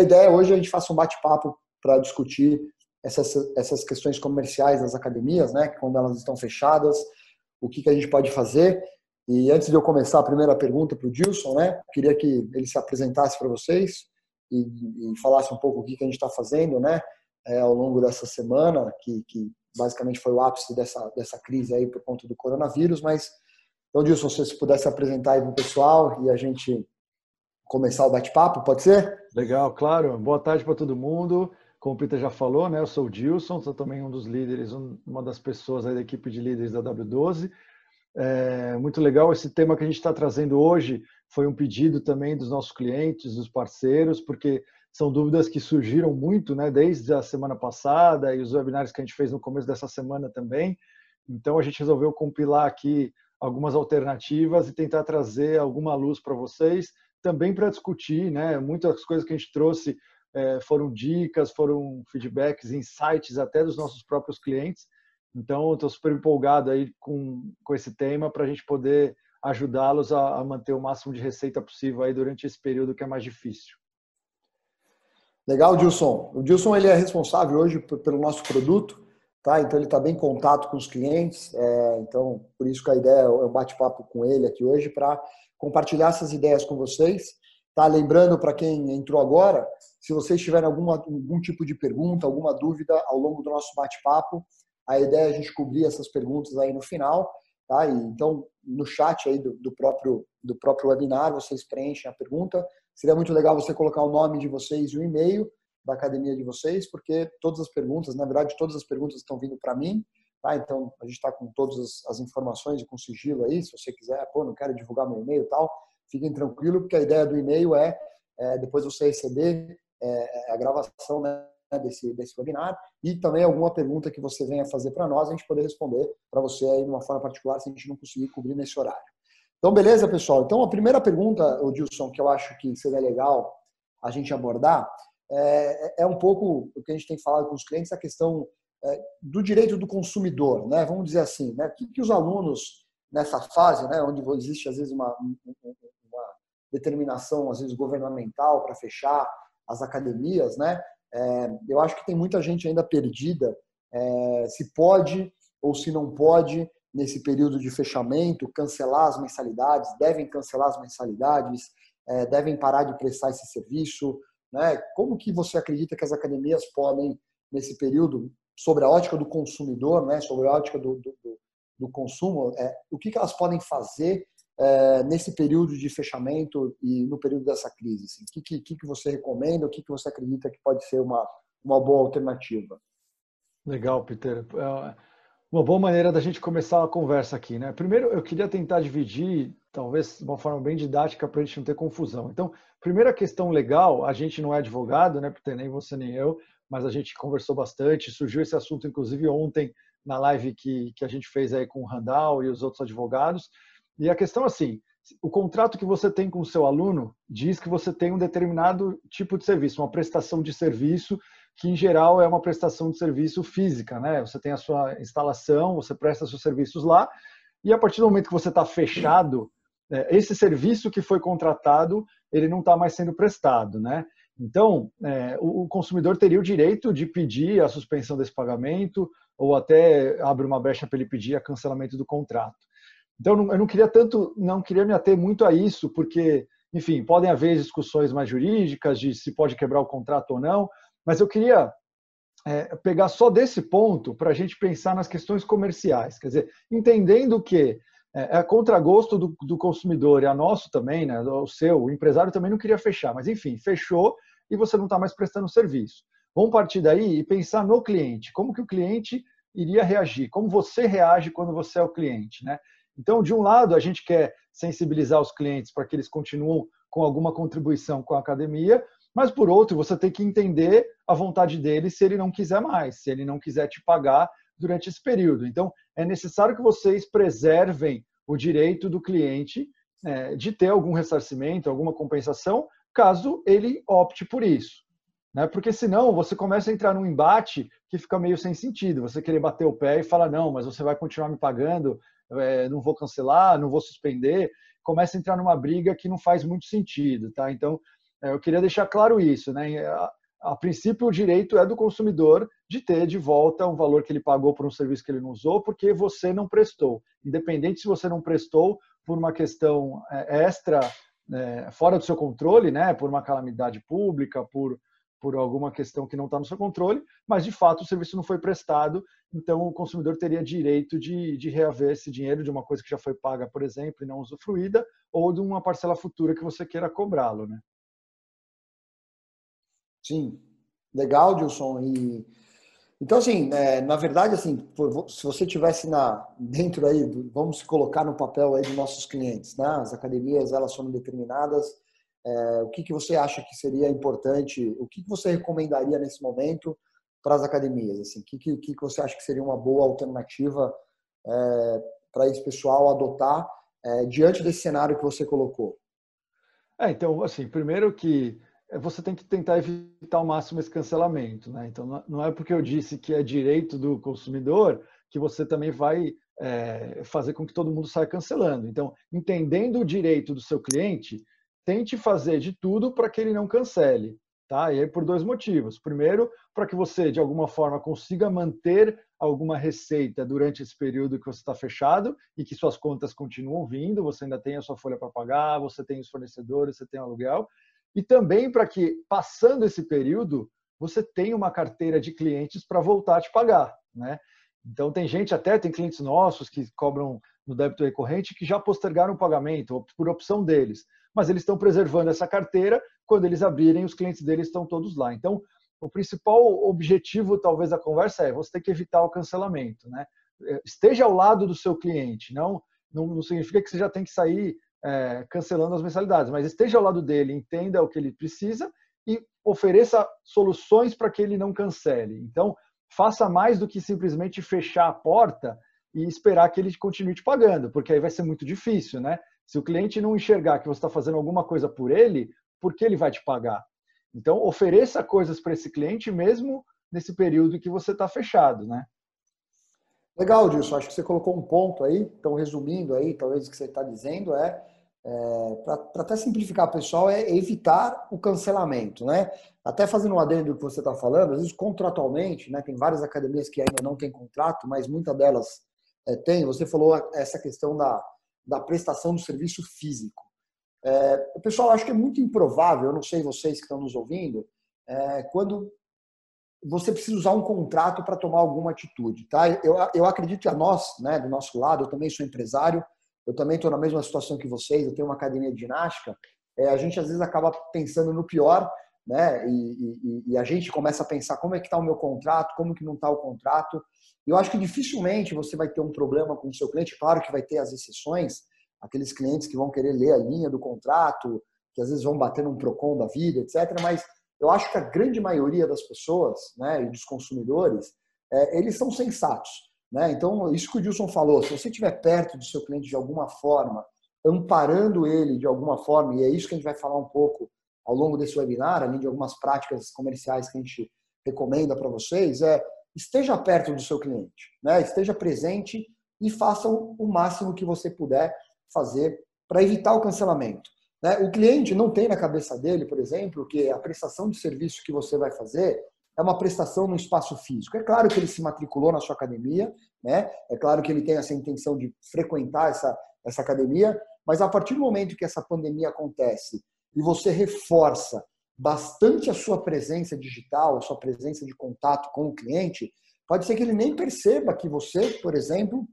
a ideia hoje é a gente faça um bate-papo para discutir essas, essas questões comerciais das academias, né? Quando elas estão fechadas, o que, que a gente pode fazer. E antes de eu começar a primeira pergunta para o Dilson, né? Queria que ele se apresentasse para vocês e, e, falasse um pouco o que, que a gente está fazendo, né? É, ao longo dessa semana, que, que basicamente foi o ápice dessa, dessa crise aí por conta do coronavírus, mas então, Dilson, se você pudesse apresentar aí para o pessoal e a gente começar o bate-papo, pode ser? Legal, claro. Boa tarde para todo mundo. Como o Peter já falou, né, eu sou o Dilson, sou também um dos líderes, uma das pessoas da equipe de líderes da W12. É muito legal esse tema que a gente está trazendo hoje. Foi um pedido também dos nossos clientes, dos parceiros, porque são dúvidas que surgiram muito, né, desde a semana passada e os webinários que a gente fez no começo dessa semana também. Então a gente resolveu compilar aqui algumas alternativas e tentar trazer alguma luz para vocês, também para discutir, né? Muitas coisas que a gente trouxe é, foram dicas, foram feedbacks, insights até dos nossos próprios clientes. Então, estou super empolgado aí com, com esse tema para a gente poder ajudá-los a, a, manter o máximo de receita possível aí durante esse período que é mais difícil. Legal, Dilson. O Dilson ele é responsável hoje pelo nosso produto tá? Então ele está bem em contato com os clientes, é, então por isso que a ideia é um bate-papo com ele aqui hoje para compartilhar essas ideias com vocês. Tá? Lembrando para quem entrou agora, se vocês tiverem alguma, algum tipo de pergunta, alguma dúvida ao longo do nosso bate-papo, a ideia é a gente cobrir essas perguntas aí no final. Tá? E, então, no chat aí do, do, próprio, do próprio webinar, vocês preenchem a pergunta. Seria muito legal você colocar o nome de vocês e o e-mail da academia de vocês, porque todas as perguntas, na verdade, todas as perguntas estão vindo para mim, tá? Então, a gente está com todas as, informações e com sigilo aí, se você quiser, pô, não quero divulgar meu e-mail e tal, fiquem tranquilo, porque a ideia do e-mail é, é depois você receber é, a gravação né, desse, desse webinar e também alguma pergunta que você venha fazer para nós, a gente poder responder para você aí de uma forma particular, se a gente não conseguir cobrir nesse horário. Então, beleza, pessoal? Então, a primeira pergunta, Dilson, que eu acho que seria legal a gente abordar é, é um pouco o que a gente tem falado com os clientes, a questão é, do direito do consumidor, né? Vamos dizer assim, né? O que, que os alunos nessa fase, né, onde existe às vezes uma, uma determinação às vezes governamental para fechar as academias, né? É, eu acho que tem muita gente ainda perdida é, se pode ou se não pode nesse período de fechamento cancelar as mensalidades, devem cancelar as mensalidades, é, devem parar de prestar esse serviço, né? Como que você acredita que as academias podem, nesse período, sobre a ótica do consumidor, né? sobre a ótica do, do, do consumo, é, o que, que elas podem fazer é, nesse período de fechamento e no período dessa crise? Assim? O que, que, que você recomenda? O que, que você acredita que pode ser uma, uma boa alternativa? Legal, Peter. É uma boa maneira da gente começar a conversa aqui, né? Primeiro, eu queria tentar dividir talvez de uma forma bem didática para a gente não ter confusão. Então, primeira questão legal, a gente não é advogado, né, porque nem você nem eu, mas a gente conversou bastante, surgiu esse assunto inclusive ontem na live que, que a gente fez aí com o Randall e os outros advogados. E a questão assim, o contrato que você tem com o seu aluno diz que você tem um determinado tipo de serviço, uma prestação de serviço que em geral é uma prestação de serviço física, né? Você tem a sua instalação, você presta seus serviços lá, e a partir do momento que você está fechado, é, esse serviço que foi contratado ele não está mais sendo prestado, né? Então, é, o consumidor teria o direito de pedir a suspensão desse pagamento ou até abre uma brecha para ele pedir a cancelamento do contrato. Então, eu não queria tanto, não queria me ater muito a isso, porque, enfim, podem haver discussões mais jurídicas de se pode quebrar o contrato ou não, mas eu queria é, pegar só desse ponto para a gente pensar nas questões comerciais, quer dizer, entendendo que é, é a contragosto do, do consumidor e a nosso também, né, o seu, o empresário também não queria fechar, mas enfim, fechou e você não está mais prestando serviço. Vamos partir daí e pensar no cliente, como que o cliente iria reagir, como você reage quando você é o cliente, né? Então, de um lado, a gente quer sensibilizar os clientes para que eles continuem com alguma contribuição com a academia, mas por outro, você tem que entender a vontade dele se ele não quiser mais, se ele não quiser te pagar durante esse período. Então, é necessário que vocês preservem o direito do cliente é, de ter algum ressarcimento, alguma compensação, caso ele opte por isso. Né? Porque senão você começa a entrar num embate que fica meio sem sentido. Você querer bater o pé e falar, não, mas você vai continuar me pagando, é, não vou cancelar, não vou suspender. Começa a entrar numa briga que não faz muito sentido. Tá? Então, eu queria deixar claro isso, né? A, princípio, o direito é do consumidor de ter de volta um valor que ele pagou por um serviço que ele não usou, porque você não prestou. Independente se você não prestou por uma questão é, extra, é, fora do seu controle, né? Por uma calamidade pública, por por alguma questão que não está no seu controle, mas de fato o serviço não foi prestado, então o consumidor teria direito de, de reaver esse dinheiro de uma coisa que já foi paga, por exemplo, e não usufruída, ou de uma parcela futura que você queira cobrá-lo, né? Sim, legal, Dilson. E então assim, é, na verdade, assim, se você tivesse na dentro aí, vamos colocar no papel aí dos nossos clientes, né? As academias elas foram determinadas é, o que, que você acha que seria importante? O que, que você recomendaria nesse momento para as academias? Assim, o que, que, que você acha que seria uma boa alternativa é, para esse pessoal adotar é, diante desse cenário que você colocou? É, então, assim, primeiro que você tem que tentar evitar ao máximo esse cancelamento, né? Então, não é porque eu disse que é direito do consumidor que você também vai é, fazer com que todo mundo saia cancelando. Então, entendendo o direito do seu cliente, tente fazer de tudo para que ele não cancele. Tá? E aí por dois motivos. Primeiro, para que você, de alguma forma, consiga manter alguma receita durante esse período que você está fechado e que suas contas continuam vindo, você ainda tem a sua folha para pagar, você tem os fornecedores, você tem o aluguel. E também para que, passando esse período, você tenha uma carteira de clientes para voltar a te pagar. Né? Então, tem gente, até tem clientes nossos que cobram no débito recorrente que já postergaram o pagamento, por opção deles mas eles estão preservando essa carteira. Quando eles abrirem, os clientes deles estão todos lá. Então, o principal objetivo, talvez, da conversa é você ter que evitar o cancelamento. Né? É, esteja ao lado do seu cliente, não, não, não significa que você já tem que sair é, cancelando as mensalidades, mas esteja ao lado dele, entenda o que ele precisa e ofereça soluções para que ele não cancele. Então, faça mais do que simplesmente fechar a porta e esperar que ele continue te pagando, porque aí vai ser muito difícil, né? Se o cliente não enxergar que você está fazendo alguma coisa por ele, por que ele vai te pagar? Então, ofereça coisas para esse cliente mesmo nesse período que você está fechado, né? Legal, Dilson. Acho que você colocou um ponto aí. Então, resumindo aí, talvez o que você está dizendo é, é para até simplificar, pessoal, é evitar o cancelamento, né? Até fazendo um adendo do que você está falando, às vezes contratualmente, né? Tem várias academias que ainda não têm contrato, mas muitas delas é, têm. Você falou essa questão da, da prestação do serviço físico. É, pessoal acha que é muito improvável, eu não sei vocês que estão nos ouvindo, é, quando você precisa usar um contrato para tomar alguma atitude. Tá? Eu, eu acredito que a nós, né, do nosso lado, eu também sou empresário, eu também estou na mesma situação que vocês, eu tenho uma academia de ginástica, é, a gente às vezes acaba pensando no pior, né? E, e, e, a gente começa a pensar como é que está o meu contrato, como que não está o contrato. Eu acho que dificilmente você vai ter um problema com o seu cliente. Claro que vai ter as exceções, aqueles clientes que vão querer ler a linha do contrato, que às vezes vão bater num Procon da vida, etc. Mas eu acho que a grande maioria das pessoas né, e dos consumidores, é, eles são sensatos. Né? Então, isso que o Dilson falou, se você estiver perto do seu cliente de alguma forma, amparando ele de alguma forma, e é isso que a gente vai falar um pouco ao longo desse webinar, além de algumas práticas comerciais que a gente recomenda para vocês, é esteja perto do seu cliente, né? esteja presente e faça o máximo que você puder fazer para evitar o cancelamento. Né? O cliente não tem na cabeça dele, por exemplo, que a prestação de serviço que você vai fazer é uma prestação no espaço físico. É claro que ele se matriculou na sua academia, né? é claro que ele tem essa intenção de frequentar essa, essa academia, mas a partir do momento que essa pandemia acontece e você reforça bastante a sua presença digital, a sua presença de contato com o cliente, pode ser que ele nem perceba que você, por exemplo,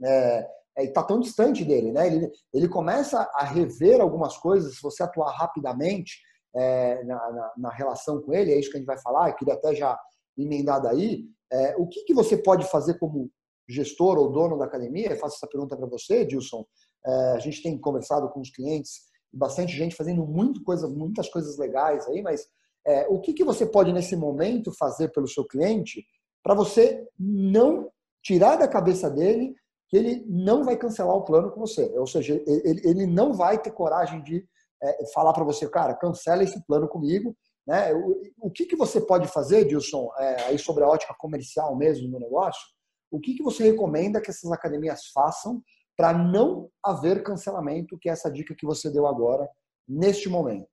está é, é, tá tão distante dele. Né? Ele, ele começa a rever algumas coisas, se você atuar rapidamente é, na, na, na, relação com ele, é isso que a gente vai falar, eu queria até já emendar daí, é, o que, que você pode fazer como gestor ou dono da academia? Eu faço essa pergunta para você, Dilson. É, a gente tem conversado com os clientes bastante gente fazendo muito coisa, muitas coisas legais aí, mas é, o que, que você pode nesse momento fazer pelo seu cliente para você não tirar da cabeça dele que ele não vai cancelar o plano com você, ou seja, ele, ele não vai ter coragem de é, falar para você, cara, cancela esse plano comigo, né? O, o que, que você pode fazer, Dilson, é, aí sobre a ótica comercial mesmo no negócio? O que, que você recomenda que essas academias façam para não haver cancelamento, que é essa dica que você deu agora, neste momento.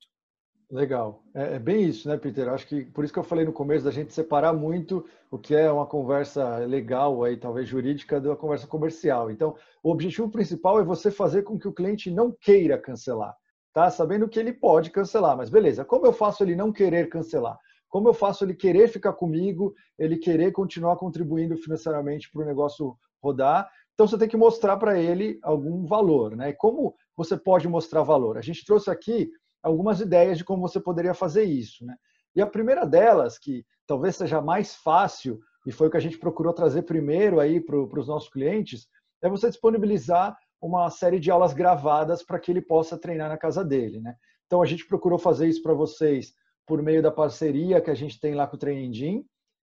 Legal. É, é, bem isso, né, Peter? Acho que por isso que eu falei no começo da gente separar muito o que é uma conversa legal, aí, talvez jurídica, da conversa comercial. Então, o objetivo principal é você fazer com que o cliente não queira cancelar, tá? Sabendo que ele pode cancelar, mas beleza, como eu faço ele não querer cancelar? Como eu faço ele querer ficar comigo, ele querer continuar contribuindo financeiramente para o negócio rodar? Então, você tem que mostrar para ele algum valor, né? E como você pode mostrar valor? A gente trouxe aqui algumas ideias de como você poderia fazer isso. Né? E a primeira delas, que talvez seja mais fácil, e foi o que a gente procurou trazer primeiro aí para os nossos clientes, é você disponibilizar uma série de aulas gravadas para que ele possa treinar na casa dele. Né? Então a gente procurou fazer isso para vocês por meio da parceria que a gente tem lá com o Training Gym,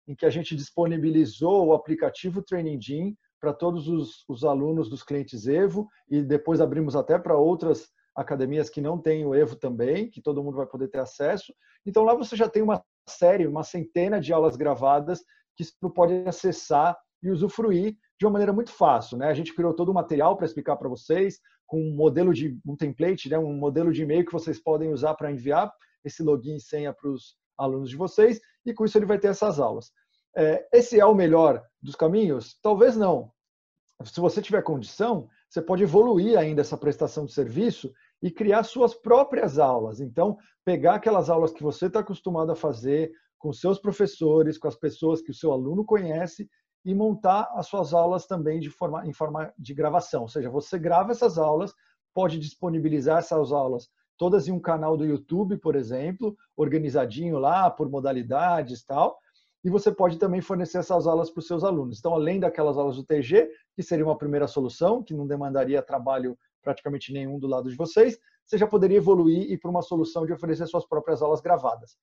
em que a gente disponibilizou o aplicativo Training Gym para todos os, os alunos dos clientes Evo e depois abrimos até para outras academias que não têm o Evo também, que todo mundo vai poder ter acesso. Então lá você já tem uma série, uma centena de aulas gravadas que você pode acessar e usufruir de uma maneira muito fácil. Né? A gente criou todo o material para explicar para vocês, com um modelo de um template, né? um modelo de e-mail que vocês podem usar para enviar esse login e senha para os alunos de vocês, e com isso ele vai ter essas aulas. É, esse é o melhor dos caminhos? Talvez não. Se você tiver condição, você pode evoluir ainda essa prestação de serviço e criar suas próprias aulas. Então, pegar aquelas aulas que você está acostumado a fazer com seus professores, com as pessoas que o seu aluno conhece e montar as suas aulas também de forma, em forma de gravação. Ou seja, você grava essas aulas, pode disponibilizar essas aulas todas em um canal do YouTube, por exemplo, organizadinho lá por modalidades tal. E você pode também fornecer essas aulas para os seus alunos. Então, além daquelas aulas do TG, que seria uma primeira solução, que não demandaria trabalho praticamente nenhum do lado de vocês, você já poderia evoluir e para uma solução de oferecer suas próprias aulas gravadas.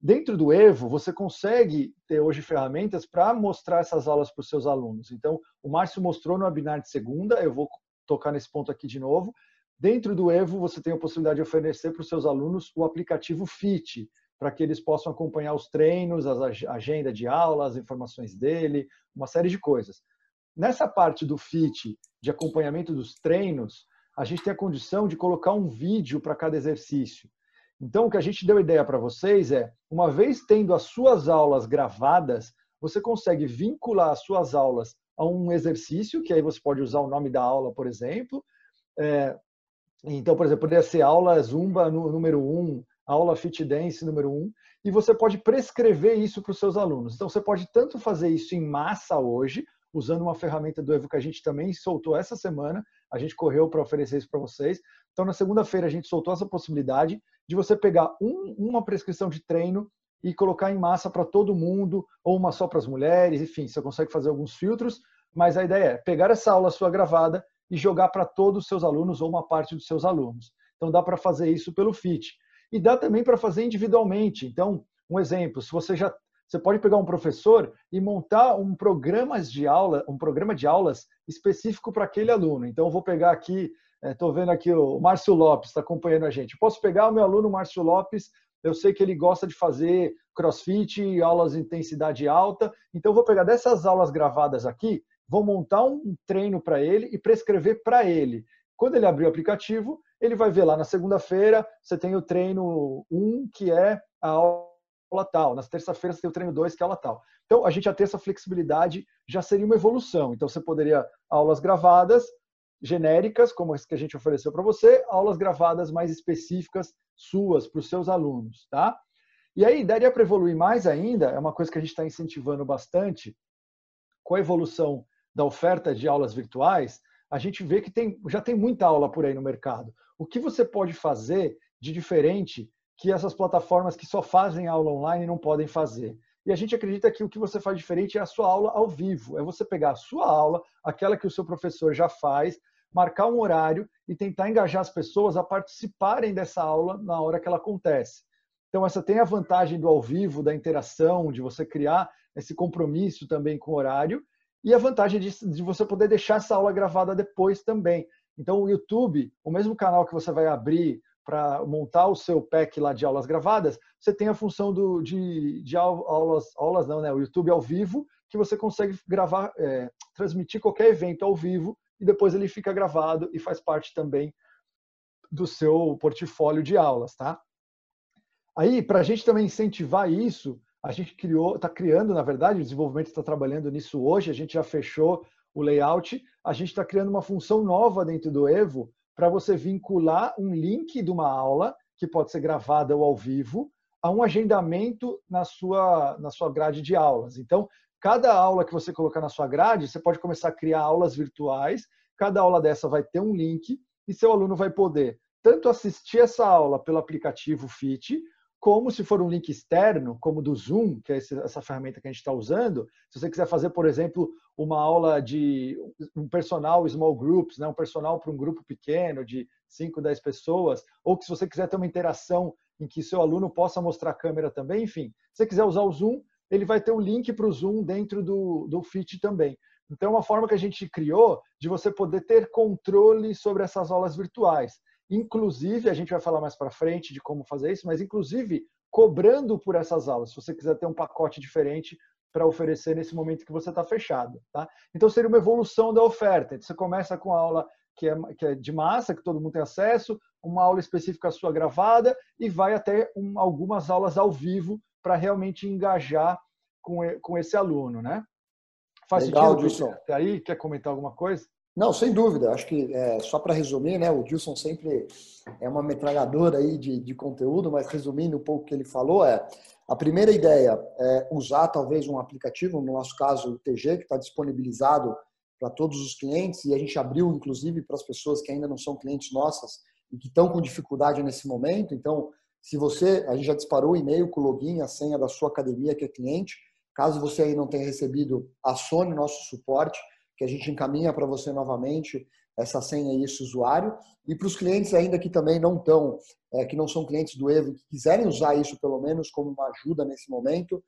Dentro do Evo, você consegue ter hoje ferramentas para mostrar essas aulas para os seus alunos. Então, o Márcio mostrou no webinar de segunda, eu vou tocar nesse ponto aqui de novo. Dentro do Evo, você tem a possibilidade de oferecer para os seus alunos o aplicativo FIT, para que eles possam acompanhar os treinos, a agenda de aulas, as informações dele, uma série de coisas. Nessa parte do FIT, de acompanhamento dos treinos, a gente tem a condição de colocar um vídeo para cada exercício. Então, o que a gente deu ideia para vocês é, uma vez tendo as suas aulas gravadas, você consegue vincular as suas aulas a um exercício, que aí você pode usar o nome da aula, por exemplo. É, então, por exemplo, poderia ser aula Zumba número 1, um, aula Fit Dance número 1, um, e você pode prescrever isso para os seus alunos. Então, você pode tanto fazer isso em massa hoje, usando uma ferramenta do Evo que a gente também soltou essa semana. A gente correu para oferecer isso para vocês. Então, na segunda-feira, a gente soltou essa possibilidade de você pegar um, uma prescrição de treino e colocar em massa para todo mundo, ou uma só para as mulheres, enfim, você consegue fazer alguns filtros, mas a ideia é pegar essa aula sua gravada e jogar para todos os seus alunos ou uma parte dos seus alunos. Então, dá para fazer isso pelo FIT. E dá também para fazer individualmente. Então, um exemplo, se você já você pode pegar um professor e montar um programa de aula, um programa de aulas específico para aquele aluno. Então, eu vou pegar aqui, estou é, vendo aqui o Márcio Lopes está acompanhando a gente. posso pegar o meu aluno Márcio Lopes. Eu sei que ele gosta de fazer CrossFit, aulas de intensidade alta. Então, vou pegar dessas aulas gravadas aqui, vou montar um treino para ele e prescrever para ele. Quando ele abrir o aplicativo, ele vai ver lá na segunda-feira, você tem o treino 1, que é a aula tal, nas terça-feiras você tem o treino 2, que é aula tal. Então, a gente já ter essa flexibilidade já seria uma evolução. Então, você poderia aulas gravadas, genéricas, como as que a gente ofereceu para você, aulas gravadas mais específicas suas, para os seus alunos, tá? E aí, daria para evoluir mais ainda, é uma coisa que a gente está incentivando bastante, com a evolução da oferta de aulas virtuais, a gente vê que tem, já tem muita aula por aí no mercado. O que você pode fazer de diferente que essas plataformas que só fazem aula online não podem fazer. E a gente acredita que o que você faz diferente é a sua aula ao vivo. É você pegar a sua aula, aquela que o seu professor já faz, marcar um horário e tentar engajar as pessoas a participarem dessa aula na hora que ela acontece. Então, essa tem a vantagem do ao vivo, da interação, de você criar esse compromisso também com o horário, e a vantagem de, de você poder deixar essa aula gravada depois também. Então, o YouTube, o mesmo canal que você vai abrir para montar o seu pack lá de aulas gravadas, você tem a função do, de, de aulas, aulas não, né? O YouTube ao vivo, que você consegue gravar, é, transmitir qualquer evento ao vivo e depois ele fica gravado e faz parte também do seu portfólio de aulas, tá? Aí, para a gente também incentivar isso, a gente criou, está criando, na verdade, o desenvolvimento está trabalhando nisso hoje, a gente já fechou o layout, a gente está criando uma função nova dentro do Evo para você vincular um link de uma aula, que pode ser gravada ou ao vivo, a um agendamento na sua, na sua grade de aulas. Então, cada aula que você colocar na sua grade, você pode começar a criar aulas virtuais, cada aula dessa vai ter um link e seu aluno vai poder tanto assistir essa aula pelo aplicativo Fit, como se for um link externo, como do Zoom, que é essa ferramenta que a gente está usando, se você quiser fazer, por exemplo, uma aula de um personal small groups, né, um personal para um grupo pequeno de 5, 10 pessoas, ou que se você quiser ter uma interação em que seu aluno possa mostrar a câmera também, enfim, se você quiser usar o Zoom, ele vai ter um link para o Zoom dentro do, do Fit também. Então, é uma forma que a gente criou de você poder ter controle sobre essas aulas virtuais. Inclusive, a gente vai falar mais para frente de como fazer isso, mas inclusive cobrando por essas aulas, se você quiser ter um pacote diferente para oferecer nesse momento que você está fechado. Tá? Então, seria uma evolução da oferta. Você começa com a aula que é, que é de massa, que todo mundo tem acesso, uma aula específica sua gravada e vai até um, algumas aulas ao vivo para realmente engajar com, com esse aluno, né? Faz Legal, sentido? Até aí, quer comentar alguma coisa? Não, sem dúvida. Acho que é, só para resumir, né, o Dilson sempre é uma metralhadora aí de, de conteúdo, mas resumindo um pouco o que ele falou, é a primeira ideia é usar talvez um aplicativo, no nosso caso o TG, que está disponibilizado para todos os clientes e a gente abriu inclusive para as pessoas que ainda não são clientes nossas e que estão com dificuldade nesse momento. Então, se você, a gente já disparou o e-mail com o login, a senha da sua academia que é cliente, caso você aí não tenha recebido, acione nosso suporte que a gente encaminha para você novamente essa senha e esse usuário. E para os clientes ainda que também não estão, é, que não são clientes do Evo, que quiserem usar isso pelo menos como uma ajuda nesse momento,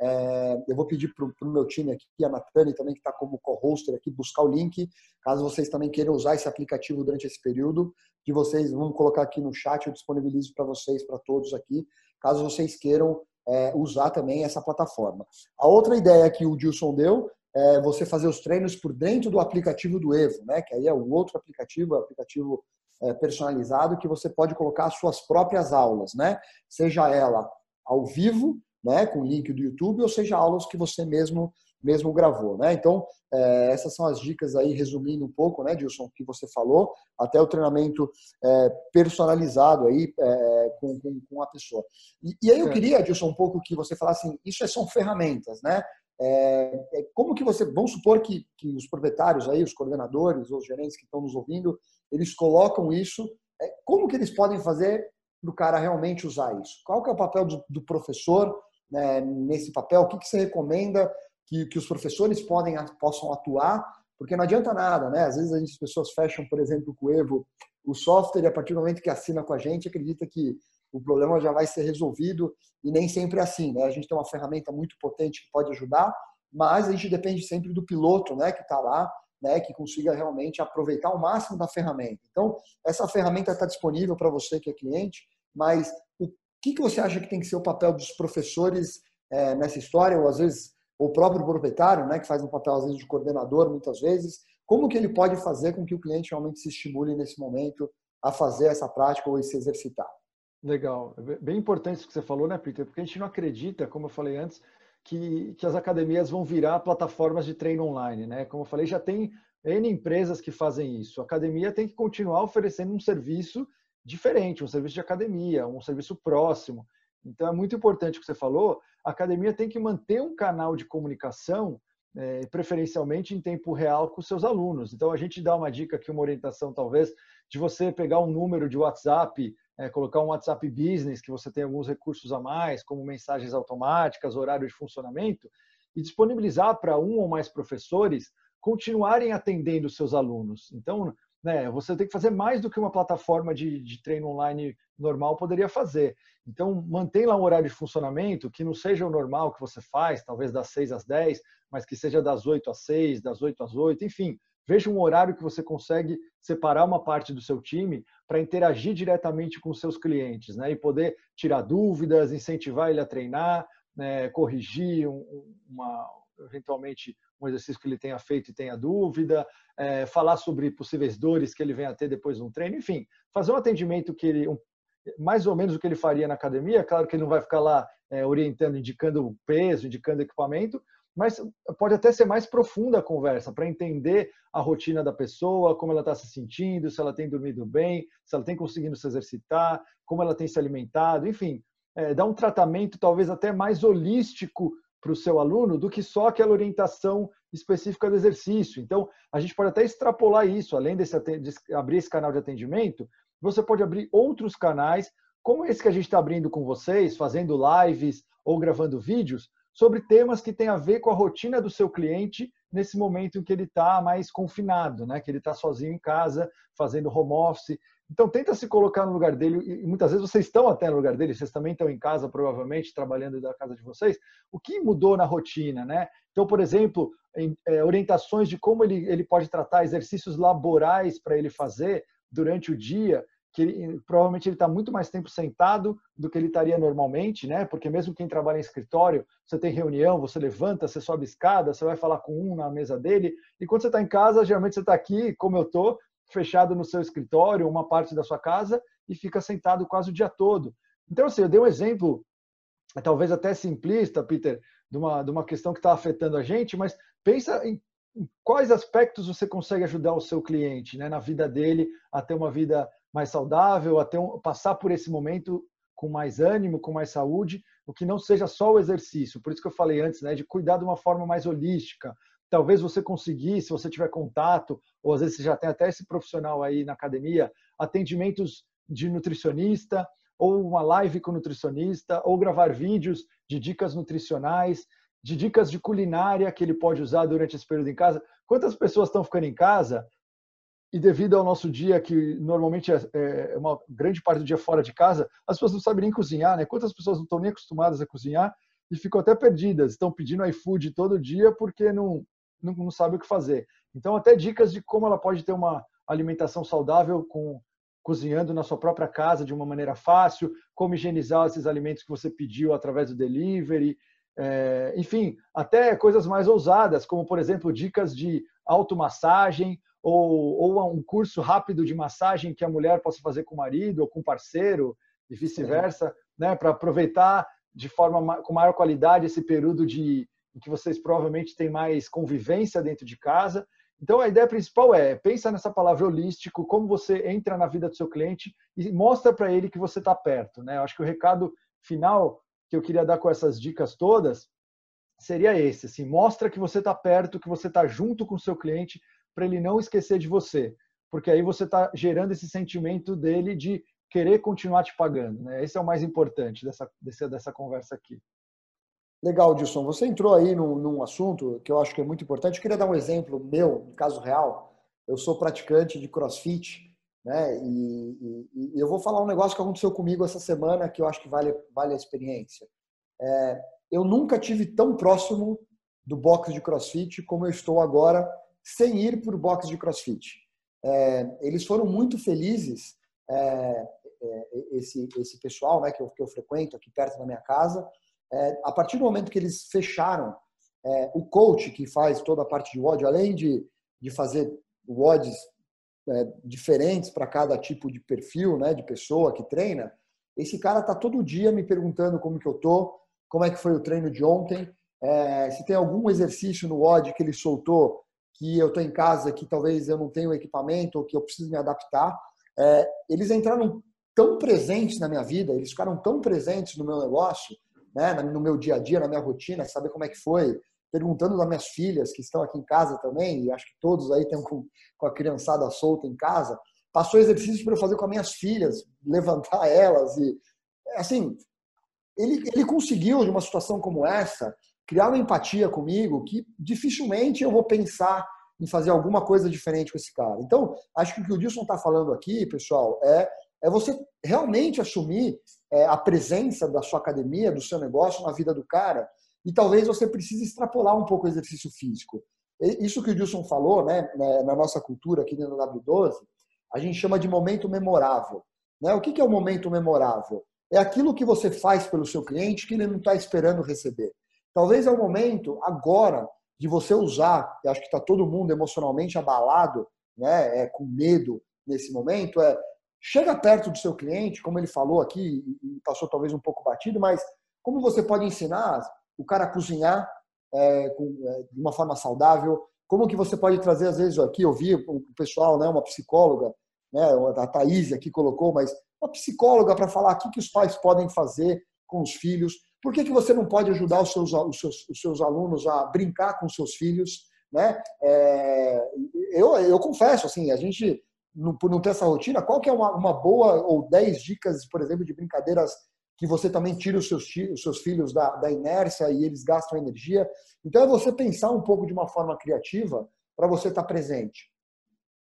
é, eu vou pedir para o meu time aqui, a Natane também, que está como co-hoster aqui, buscar o link, caso vocês também queiram usar esse aplicativo durante esse período, que vocês vão colocar aqui no chat, eu disponibilizo para vocês, para todos aqui, caso vocês queiram é, usar também essa plataforma. A outra ideia que o Dilson deu é, você fazer os treinos por dentro do aplicativo do Evo, né? Que aí é o outro aplicativo, o aplicativo é, personalizado que você pode colocar as suas próprias aulas, né? Seja ela ao vivo, né? Com o link do YouTube, ou seja aulas que você mesmo mesmo gravou, né? Então é, essas são as dicas aí, resumindo um pouco, né, Dilson, que você falou, até o treinamento é, personalizado aí é, com, com, com, a pessoa. E, e aí eu queria, Dilson, um pouco que você falasse, assim, isso são ferramentas, né? É, é, como que você, vamos supor que, que os proprietários aí, os coordenadores, os gerentes que estão nos ouvindo, eles colocam isso, é, como que eles podem fazer para o cara realmente usar isso? Qual que é o papel do, do professor né, nesse papel? O que, que você recomenda que, que os professores podem, possam atuar? Porque não adianta nada, né? Às vezes as pessoas fecham, por exemplo, com o Evo, o software, e a partir do momento que assina com a gente, acredita que o problema já vai ser resolvido e nem sempre é assim, né? A gente tem uma ferramenta muito potente que pode ajudar, mas a gente depende sempre do piloto, né, que está lá, né, que consiga realmente aproveitar o máximo da ferramenta. Então, essa ferramenta está disponível para você que é cliente, mas que, que você acha que tem que ser o papel dos professores é, nessa história, ou às vezes o próprio proprietário, né, que faz um papel às vezes de coordenador, muitas vezes, como que ele pode fazer com que o cliente realmente se estimule nesse momento a fazer essa prática ou se exercitar? Legal. É bem importante isso que você falou, né, Peter? Porque a gente não acredita, como eu falei antes, que, que as academias vão virar plataformas de treino online, né? Como eu falei, já tem N empresas que fazem isso. A academia tem que continuar oferecendo um serviço diferente, um serviço de academia, um serviço próximo. Então é muito importante o que você falou. A academia tem que manter um canal de comunicação, é, preferencialmente em tempo real, com seus alunos. Então a gente dá uma dica aqui, uma orientação talvez, de você pegar um número de WhatsApp é, colocar um WhatsApp Business, que você tem alguns recursos a mais, como mensagens automáticas, horário de funcionamento, e disponibilizar para um ou mais professores continuarem atendendo seus alunos. Então, né, você tem que fazer mais do que uma plataforma de, de treino online normal poderia fazer. Então, mantém lá um horário de funcionamento que não seja o normal que você faz, talvez das 6 às 10, mas que seja das 8 às 6, das 8 às 8, enfim, Veja um horário que você consegue separar uma parte do seu time para interagir diretamente com seus clientes, né? E poder tirar dúvidas, incentivar ele a treinar, né? corrigir um, uma, eventualmente um exercício que ele tenha feito e tenha dúvida, é, falar sobre possíveis dores que ele venha a ter depois de um treino, enfim, fazer um atendimento que ele, um, mais ou menos o que ele faria na academia. Claro que ele não vai ficar lá é, orientando, indicando peso, indicando equipamento, mas pode até ser mais profunda a conversa para entender a rotina da pessoa, como ela está se sentindo, se ela tem dormido bem, se ela tem conseguido se exercitar, como ela tem se alimentado, enfim, é, dar um tratamento talvez até mais holístico para o seu aluno do que só aquela orientação específica do exercício. Então, a gente pode até extrapolar isso, além desse, de abrir esse canal de atendimento, você pode abrir outros canais, como esse que a gente está abrindo com vocês, fazendo lives ou gravando vídeos, sobre temas que têm a ver com a rotina do seu cliente nesse momento em que ele está mais confinado, né? que ele está sozinho em casa, fazendo home office. Então, tenta se colocar no lugar dele, e muitas vezes vocês estão até no lugar dele, vocês também estão em casa, provavelmente, trabalhando da casa de vocês. O que mudou na rotina, né? Então, por exemplo, em, é, orientações de como ele, ele pode tratar exercícios laborais para ele fazer durante o dia, que ele, provavelmente ele está muito mais tempo sentado do que ele estaria normalmente, né? Porque mesmo quem trabalha em escritório, você tem reunião, você levanta, você sobe escada, você vai falar com um na mesa dele, e quando você está em casa, geralmente você está aqui, como eu estou, fechado no seu escritório, uma parte da sua casa, e fica sentado quase o dia todo. Então, assim, eu dei um exemplo, talvez até simplista, Peter, de uma, de uma questão que está afetando a gente, mas pensa em quais aspectos você consegue ajudar o seu cliente né, na vida dele a ter uma vida mais saudável, a ter um, passar por esse momento com mais ânimo, com mais saúde, o que não seja só o exercício. Por isso que eu falei antes, né, de cuidar de uma forma mais holística. Talvez você conseguir, se você tiver contato, ou às vezes você já tem até esse profissional aí na academia, atendimentos de nutricionista, ou uma live com nutricionista, ou gravar vídeos de dicas nutricionais de dicas de culinária que ele pode usar durante esse período em casa. Quantas pessoas estão ficando em casa e devido ao nosso dia, que normalmente é, é uma grande parte do dia fora de casa, as pessoas não sabem nem cozinhar, né? Quantas pessoas não estão nem acostumadas a cozinhar e ficam até perdidas, estão pedindo iFood todo dia porque não, não, não sabem o que fazer. Então, até dicas de como ela pode ter uma alimentação saudável com cozinhando na sua própria casa de uma maneira fácil, como higienizar esses alimentos que você pediu através do delivery, é, enfim, até coisas mais ousadas, como, por exemplo, dicas de automassagem ou, ou um curso rápido de massagem que a mulher possa fazer com o marido ou com o parceiro e vice-versa, né, para aproveitar de forma com maior qualidade esse período de em que vocês provavelmente têm mais convivência dentro de casa. Então a ideia principal é pensa nessa palavra holístico, como você entra na vida do seu cliente e mostra para ele que você está perto, né? Eu acho que o recado final que eu queria dar com essas dicas todas seria esse, assim, mostra que você está perto, que você está junto com o seu cliente, para ele não esquecer de você, porque aí você está gerando esse sentimento dele de querer continuar te pagando, né? Esse é o mais importante dessa, dessa, dessa conversa aqui. Legal, Dilson. Você entrou aí num, num, assunto que eu acho que é muito importante. Eu queria dar um exemplo meu, um caso real. Eu sou praticante de CrossFit né? E, e, e, eu vou falar um negócio que aconteceu comigo essa semana que eu acho que vale, vale a experiência. É, eu nunca tive tão próximo do box de CrossFit como eu estou agora, sem ir para o box de CrossFit. É, eles foram muito felizes, é, é, esse, esse pessoal né, que, eu, que eu frequento aqui perto da minha casa. É, a partir do momento que eles fecharam, é, o coach que faz toda a parte de WOD, além de, de fazer WODs é, diferentes para cada tipo de perfil, né, de pessoa que treina, esse cara tá todo dia me perguntando como que eu tô, como é que foi o treino de ontem, é, se tem algum exercício no WOD que ele soltou que eu estou em casa, que talvez eu não tenha o equipamento ou que eu preciso me adaptar. É, eles entraram tão presentes na minha vida, eles ficaram tão presentes no meu negócio, né, no meu dia a dia, na minha rotina, saber como é que foi, perguntando das minhas filhas que estão aqui em casa também, e acho que todos aí estão com, com a criançada solta em casa, passou exercícios para eu fazer com as minhas filhas, levantar elas e assim, ele, ele conseguiu de uma situação como essa criar uma empatia comigo que dificilmente eu vou pensar em fazer alguma coisa diferente com esse cara. Então, acho que o que o Dilson está falando aqui, pessoal, é, é você realmente assumir é, a presença da sua academia, do seu negócio na vida do cara e talvez você precise extrapolar um pouco o exercício físico. Isso que o Dilson falou, né, né, na nossa cultura aqui dentro da W12, a gente chama de momento memorável. Né? O que é o momento memorável? É aquilo que você faz pelo seu cliente que ele não está esperando receber. Talvez é o momento agora de você usar, eu acho que está todo mundo emocionalmente abalado, né, é, com medo nesse momento, é chega perto do seu cliente, como ele falou aqui, e passou talvez um pouco batido, mas como você pode ensinar o cara a cozinhar é, com, é, de uma forma saudável? Como que você pode trazer, às vezes, aqui eu vi o pessoal, né, uma psicóloga, né, a Thaís aqui colocou, mas uma psicóloga para falar o que, que os pais podem fazer com os filhos. Por que, que você não pode ajudar os seus, os, seus, os seus alunos a brincar com seus filhos? Né? É, eu, eu confesso, assim, a gente, por não ter essa rotina, qual que é uma, uma boa ou 10 dicas, por exemplo, de brincadeiras que você também tira os seus, os seus filhos da, da inércia e eles gastam energia? Então, é você pensar um pouco de uma forma criativa para você estar tá presente.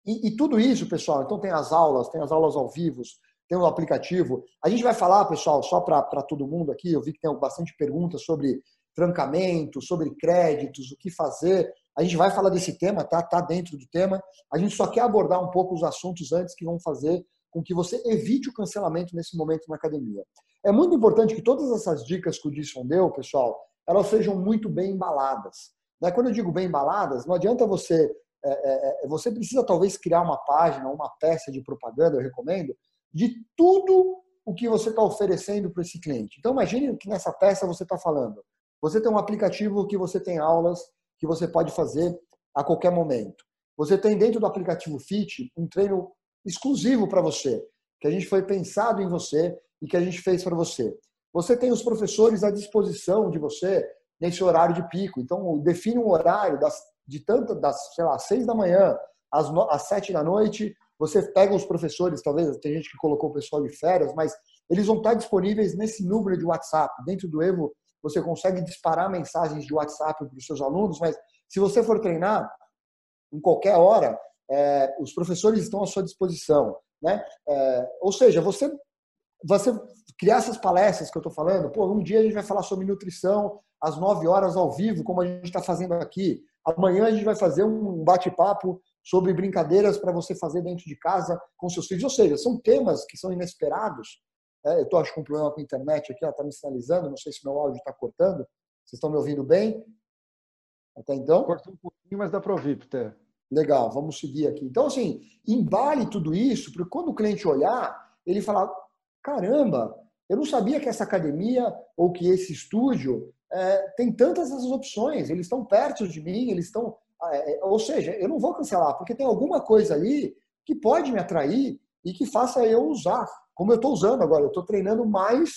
E, e, tudo isso, pessoal, então tem as aulas, tem as aulas ao vivo, tem o um aplicativo. A gente vai falar, pessoal, só para todo mundo aqui, eu vi que tem bastante perguntas sobre trancamento, sobre créditos, o que fazer. A gente vai falar desse tema, tá? Tá dentro do tema. A gente só quer abordar um pouco os assuntos antes que vão fazer com que você evite o cancelamento nesse momento na academia. É muito importante que todas essas dicas que o Disson deu, pessoal, elas sejam muito bem embaladas. Né? Quando eu digo bem embaladas, não adianta você. É, é, é, você precisa talvez criar uma página, uma peça de propaganda, eu recomendo, de tudo o que você está oferecendo para esse cliente. Então, imagine que nessa peça você está falando. Você tem um aplicativo que você tem aulas que você pode fazer a qualquer momento. Você tem dentro do aplicativo Fit um treino exclusivo para você, que a gente foi pensado em você e que a gente fez para você. Você tem os professores à disposição de você nesse horário de pico. Então, define um horário das, de tanto das, sei lá, seis da manhã às, no, às sete da noite. Você pega os professores, talvez tem gente que colocou o pessoal de férias, mas eles vão estar disponíveis nesse número de WhatsApp. Dentro do Evo, você consegue disparar mensagens de WhatsApp para os seus alunos, mas se você for treinar em qualquer hora, é, os professores estão à sua disposição. Né? É, ou seja, você você criar essas palestras que eu estou falando, pô, um dia a gente vai falar sobre nutrição às 9 horas ao vivo, como a gente está fazendo aqui. Amanhã a gente vai fazer um bate-papo sobre brincadeiras para você fazer dentro de casa com seus filhos. Ou seja, são temas que são inesperados. É, eu estou, acho, com um problema com a internet aqui, ela está me sinalizando, não sei se meu áudio está cortando. Vocês estão me ouvindo bem? Até então? Cortou um pouquinho, mas dá para ouvir, Peter. Legal, vamos seguir aqui. Então, assim, embale tudo isso, porque quando o cliente olhar, ele falar, caramba, eu não sabia que essa academia ou que esse estúdio é, tem tantas essas opções, eles estão perto de mim, eles estão. É, é, ou seja, eu não vou cancelar, porque tem alguma coisa ali que pode me atrair e que faça eu usar, como eu estou usando agora. Eu estou treinando mais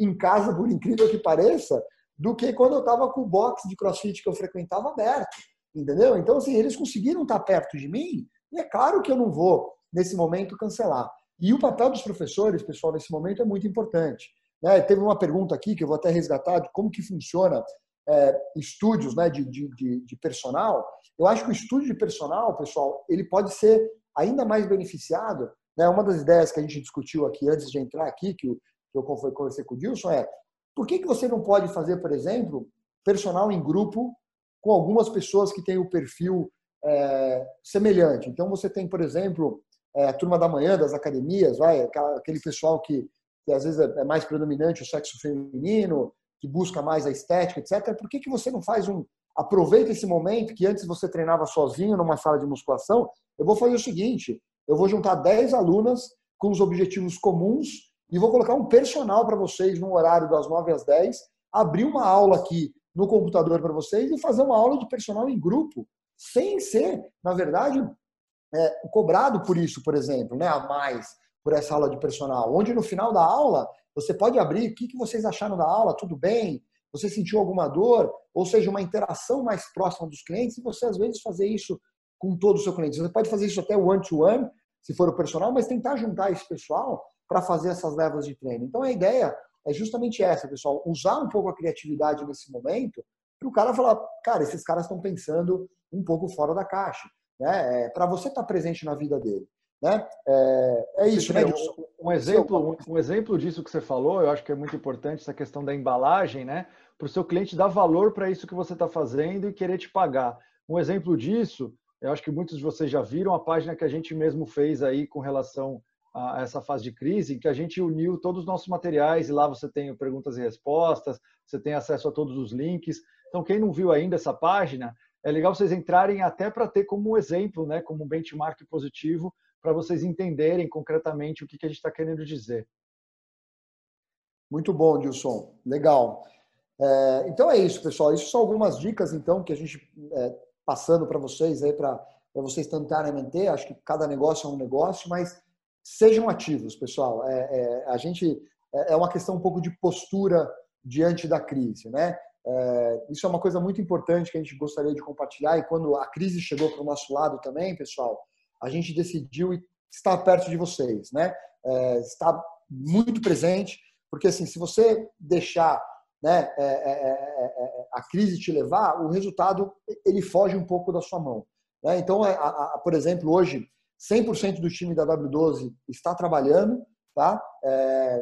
em casa, por incrível que pareça, do que quando eu estava com o box de crossfit que eu frequentava aberto. Entendeu? Então, assim, eles conseguiram estar perto de mim, e é claro que eu não vou, nesse momento, cancelar. E o papel dos professores, pessoal, nesse momento é muito importante. Né? Teve uma pergunta aqui que eu vou até resgatar de como que funciona é, estúdios né, de, de, de, personal. Eu acho que o estúdio de personal, pessoal, ele pode ser ainda mais beneficiado. Né? Uma das ideias que a gente discutiu aqui antes de entrar aqui, que eu, conversei com o Dilson, é por que, que você não pode fazer, por exemplo, personal em grupo com algumas pessoas que têm o perfil é, semelhante. Então, você tem, por exemplo, é, a turma da manhã das academias, vai, aquele pessoal que, que às vezes é, é mais predominante o sexo feminino, que busca mais a estética, etc. Por que, que você não faz um. Aproveita esse momento que antes você treinava sozinho numa sala de musculação. Eu vou fazer o seguinte: eu vou juntar 10 alunas com os objetivos comuns e vou colocar um personal para vocês no horário das 9 às 10, abrir uma aula aqui no computador para vocês e fazer uma aula de personal em grupo, sem ser, na verdade, é, cobrado por isso, por exemplo, né, a mais por essa aula de personal, onde no final da aula você pode abrir o que, que vocês acharam da aula, tudo bem, você sentiu alguma dor, ou seja, uma interação mais próxima dos clientes e você às vezes fazer isso com todo o seu cliente. Você pode fazer isso até one-to-one, -one, se for o personal, mas tentar juntar esse pessoal para fazer essas levas de treino. Então a ideia é justamente essa, pessoal, usar um pouco a criatividade nesse momento para o cara falar, cara, esses caras estão pensando um pouco fora da caixa né? É, para você estar tá presente na vida dele. Né? É, é isso, né? Um, um exemplo, um exemplo disso que você falou, eu acho que é muito importante essa questão da embalagem, né? Para o seu cliente dar valor para isso que você está fazendo e querer te pagar. Um exemplo disso, eu acho que muitos de vocês já viram a página que a gente mesmo fez aí com relação a essa fase de crise, em que a gente uniu todos os nossos materiais e lá você tem perguntas e respostas, você tem acesso a todos os links. Então, quem não viu ainda essa página, é legal vocês entrarem até para ter como exemplo, né, como benchmark positivo para vocês entenderem concretamente o que, que a gente está querendo dizer. Muito bom, Dilson. Legal. É, então é isso, pessoal. Isso são algumas dicas, então, que a gente é, passando para vocês aí para vocês tentarem manter. Acho que cada negócio é um negócio, mas sejam ativos, pessoal. É, é a gente é, é uma questão um pouco de postura diante da crise, né? É, isso é uma coisa muito importante que a gente gostaria de compartilhar. E quando a crise chegou para o nosso lado também, pessoal, a gente decidiu estar perto de vocês, né? É, estar muito presente, porque assim, se você deixar né, é, é, é, é a crise te levar, o resultado ele foge um pouco da sua mão. Né? Então, a, a, por exemplo, hoje 100% do time da W12 está trabalhando, tá?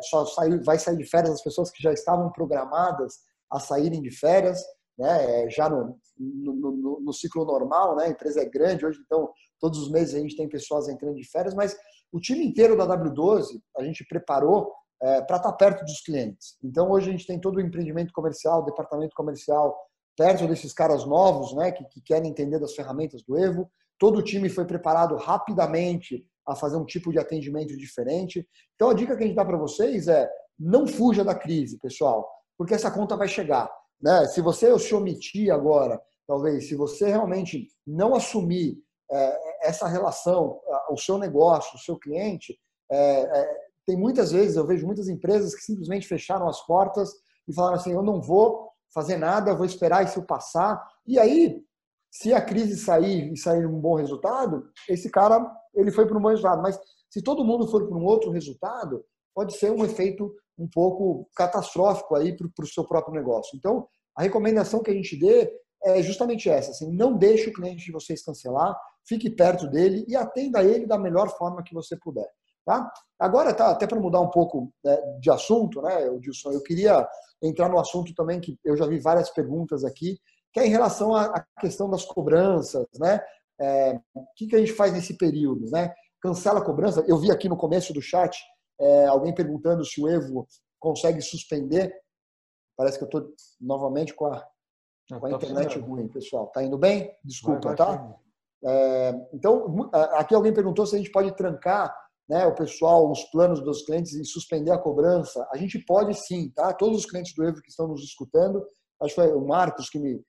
só saiu, vai sair de férias as pessoas que já estavam programadas a saírem de férias, né? já no, no, no, no ciclo normal, né? A empresa é grande hoje, então todos os meses a gente tem pessoas entrando de férias, mas o time inteiro da W12 a gente preparou é, para estar tá perto dos clientes. Então, hoje a gente tem todo o empreendimento comercial, departamento comercial, perto desses caras novos, né, que, que querem entender das ferramentas do Evo. Todo o time foi preparado rapidamente a fazer um tipo de atendimento diferente. Então, a dica que a gente dá para vocês é não fuja da crise, pessoal, porque essa conta vai chegar. Né? Se você se omitir agora, talvez, se você realmente não assumir é, essa relação, o seu negócio, o seu cliente, é, é, tem muitas vezes, eu vejo muitas empresas que simplesmente fecharam as portas e falaram assim: eu não vou fazer nada, vou esperar isso passar. E aí, se a crise sair e sair um bom resultado, esse cara ele foi para um bom resultado. Mas se todo mundo for para um outro resultado, pode ser um efeito um pouco catastrófico aí para o seu próprio negócio. Então, a recomendação que a gente dê é justamente essa: assim, não deixe o cliente de vocês cancelar, fique perto dele e atenda ele da melhor forma que você puder. Tá? Agora, tá, até para mudar um pouco né, de assunto, né, Dilson, eu queria entrar no assunto também que eu já vi várias perguntas aqui, que é em relação à questão das cobranças, né? É, o que, que a gente faz nesse período, né? Cancela a cobrança. Eu vi aqui no começo do chat é, alguém perguntando se o Evo consegue suspender. Parece que eu estou novamente com a, com a tá internet ruim, pessoal. Tá indo bem? Desculpa, vai, vai, tá? É, então, aqui alguém perguntou se a gente pode trancar né, o pessoal, os planos dos clientes e suspender a cobrança, a gente pode sim, tá? Todos os clientes do Evo que estão nos escutando, acho que foi o Marcos que me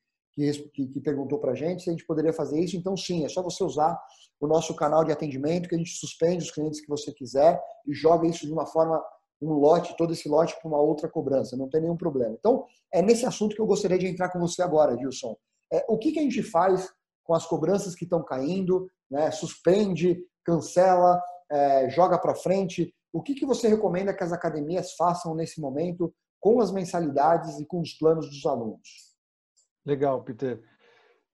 que, que perguntou para a gente se a gente poderia fazer isso. Então, sim, é só você usar o nosso canal de atendimento que a gente suspende os clientes que você quiser e joga isso de uma forma, um lote, todo esse lote para uma outra cobrança, não tem nenhum problema. Então, é nesse assunto que eu gostaria de entrar com você agora, Gilson. É, o que, que a gente faz com as cobranças que estão caindo, né? suspende, cancela, é, joga para frente. O que, que você recomenda que as academias façam nesse momento com as mensalidades e com os planos dos alunos? Legal, Peter.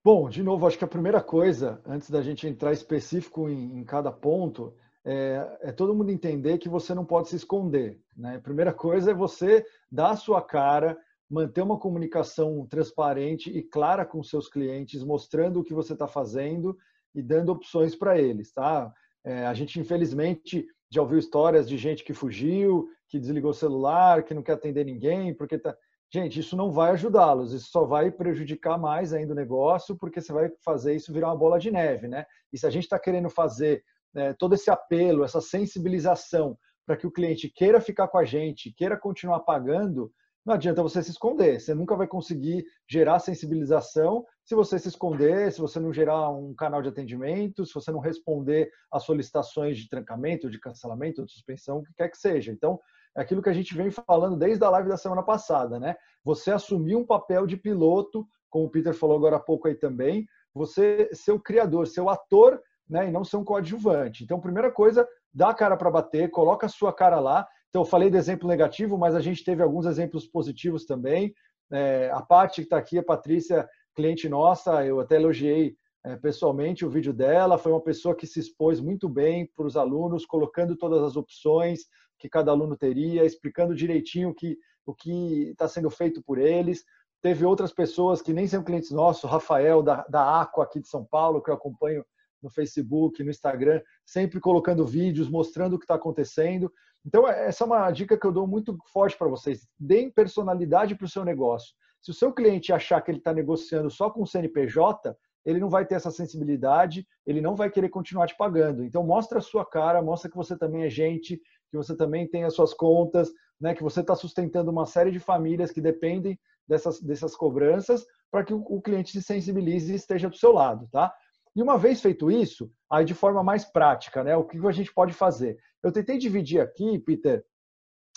Bom, de novo, acho que a primeira coisa, antes da gente entrar específico em, em cada ponto, é, é, todo mundo entender que você não pode se esconder. Né? A primeira coisa é você dar a sua cara, manter uma comunicação transparente e clara com seus clientes, mostrando o que você está fazendo e dando opções para eles. Tá? É, a gente, infelizmente, já ouviu histórias de gente que fugiu, que desligou o celular, que não quer atender ninguém, porque tá. Gente, isso não vai ajudá-los, isso só vai prejudicar mais ainda o negócio, porque você vai fazer isso virar uma bola de neve, né? E se a gente está querendo fazer é, todo esse apelo, essa sensibilização para que o cliente queira ficar com a gente, queira continuar pagando, não adianta você se esconder. Você nunca vai conseguir gerar sensibilização se você se esconder, se você não gerar um canal de atendimento, se você não responder às solicitações de trancamento, de cancelamento, de suspensão, o que quer que seja. Então, é aquilo que a gente vem falando desde a live da semana passada, né? Você assumir um papel de piloto, como o Peter falou agora há pouco aí também, você ser o criador, ser o ator, né? E não ser um coadjuvante. Então, primeira coisa, dá a cara para bater, coloca a sua cara lá. Então, eu falei de exemplo negativo, mas a gente teve alguns exemplos positivos também. É, a parte que está aqui, a Patrícia, cliente nossa, eu até elogiei é, pessoalmente o vídeo dela. Foi uma pessoa que se expôs muito bem para os alunos, colocando todas as opções que cada aluno teria, explicando direitinho que, o que está sendo feito por eles. Teve outras pessoas que nem são clientes nossos, Rafael da, da Aqua aqui de São Paulo, que eu acompanho no Facebook, no Instagram, sempre colocando vídeos, mostrando o que está acontecendo. Então, é, essa é uma dica que eu dou muito forte para vocês. Deem personalidade para o seu negócio. Se o seu cliente achar que ele está negociando só com o CNPJ, ele não vai ter essa sensibilidade, ele não vai querer continuar te pagando. Então mostra a sua cara, mostra que você também é gente, que você também tem as suas contas, né, que você está sustentando uma série de famílias que dependem dessas, dessas cobranças para que o, cliente se sensibilize e esteja do seu lado, tá? E uma vez feito isso, aí de forma mais prática, né, o que a gente pode fazer? Eu tentei dividir aqui, Peter,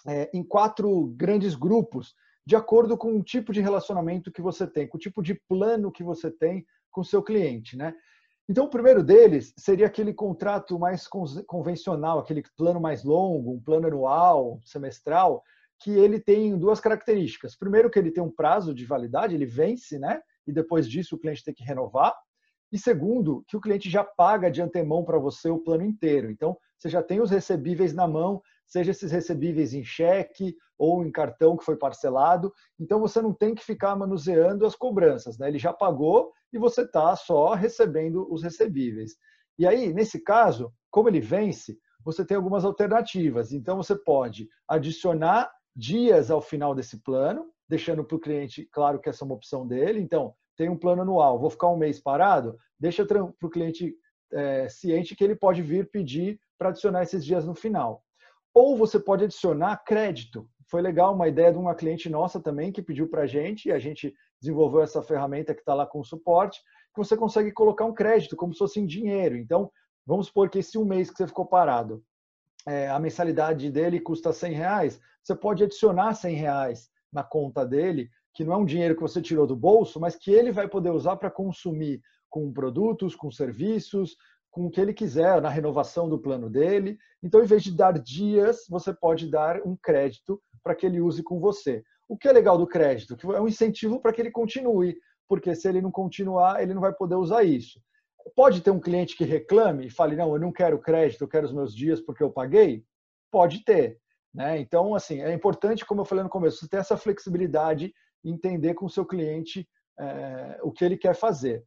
é, em quatro grandes grupos, de acordo com o tipo de relacionamento que você tem, com o tipo de plano que você tem com o seu cliente, né? Então, o primeiro deles seria aquele contrato mais convencional, aquele plano mais longo, um plano anual, semestral, que ele tem duas características. Primeiro, que ele tem um prazo de validade, ele vence, né? E depois disso o cliente tem que renovar. E segundo, que o cliente já paga de antemão para você o plano inteiro. Então, você já tem os recebíveis na mão, seja esses recebíveis em cheque ou em cartão que foi parcelado. Então, você não tem que ficar manuseando as cobranças, né? Ele já pagou e você está só recebendo os recebíveis. E aí, nesse caso, como ele vence, você tem algumas alternativas. Então, você pode adicionar dias ao final desse plano, deixando para o cliente claro que essa é uma opção dele. Então, tem um plano anual, vou ficar um mês parado, deixa para o cliente é, ciente que ele pode vir pedir para adicionar esses dias no final. Ou você pode adicionar crédito. Foi legal uma ideia de uma cliente nossa também que pediu para a gente, e a gente desenvolveu essa ferramenta que está lá com suporte, que você consegue colocar um crédito como se fosse em dinheiro. Então, vamos supor que esse um mês que você ficou parado, é, a mensalidade dele custa 100 reais, você pode adicionar 100 reais na conta dele que não é um dinheiro que você tirou do bolso, mas que ele vai poder usar para consumir com produtos, com serviços, com o que ele quiser, na renovação do plano dele. Então, em vez de dar dias, você pode dar um crédito para que ele use com você. O que é legal do crédito? Que é um incentivo para que ele continue, porque se ele não continuar, ele não vai poder usar isso. Pode ter um cliente que reclame e fale: não, eu não quero crédito, eu quero os meus dias porque eu paguei? Pode ter. Né? Então, assim, é importante, como eu falei no começo, ter essa flexibilidade entender com o seu cliente é, o que ele quer fazer.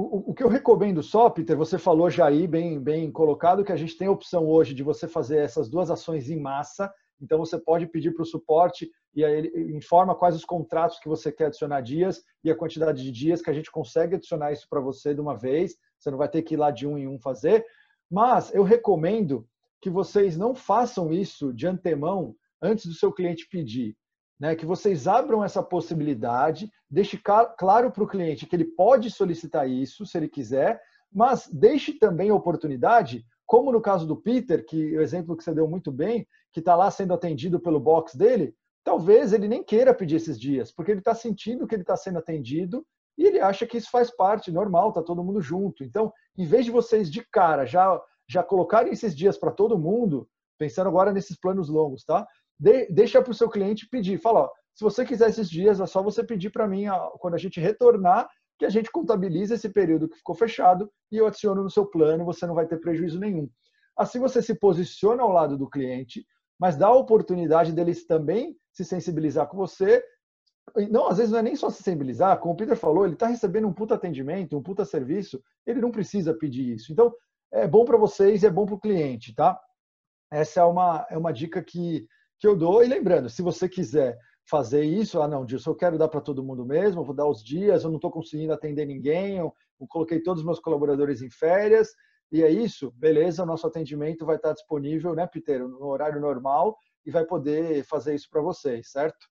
O, o, que eu recomendo só, Peter, você falou já aí, bem, bem colocado, que a gente tem a opção hoje de você fazer essas duas ações em massa. Então, você pode pedir para o suporte e aí ele informa quais os contratos que você quer adicionar dias e a quantidade de dias que a gente consegue adicionar isso para você de uma vez. Você não vai ter que ir lá de um em um fazer. Mas eu recomendo que vocês não façam isso de antemão antes do seu cliente pedir né, que vocês abram essa possibilidade, deixe claro para o cliente que ele pode solicitar isso, se ele quiser, mas deixe também a oportunidade, como no caso do Peter, que o exemplo que você deu muito bem, que está lá sendo atendido pelo box dele, talvez ele nem queira pedir esses dias, porque ele está sentindo que ele está sendo atendido e ele acha que isso faz parte, normal, está todo mundo junto. Então, em vez de vocês de cara já, já colocarem esses dias para todo mundo, pensando agora nesses planos longos, tá? De, deixa para o seu cliente pedir. Fala, ó, se você quiser esses dias, é só você pedir para mim, ó, quando a gente retornar, que a gente contabiliza esse período que ficou fechado e eu adiciono no seu plano, você não vai ter prejuízo nenhum. Assim você se posiciona ao lado do cliente, mas dá a oportunidade deles também se sensibilizar com você. Não, às vezes não é nem só se sensibilizar, como o Peter falou, ele está recebendo um puta atendimento, um puta serviço, ele não precisa pedir isso. Então, é bom para vocês e é bom para o cliente, tá? Essa é uma, é uma dica que que eu dou. E lembrando, se você quiser fazer isso, ah, não, Dilson, eu quero dar para todo mundo mesmo, vou dar os dias, eu não estou conseguindo atender ninguém, eu, eu coloquei todos os meus colaboradores em férias, e é isso, beleza, o nosso atendimento vai estar disponível, né, Peter, no horário normal, e vai poder fazer isso para vocês, certo?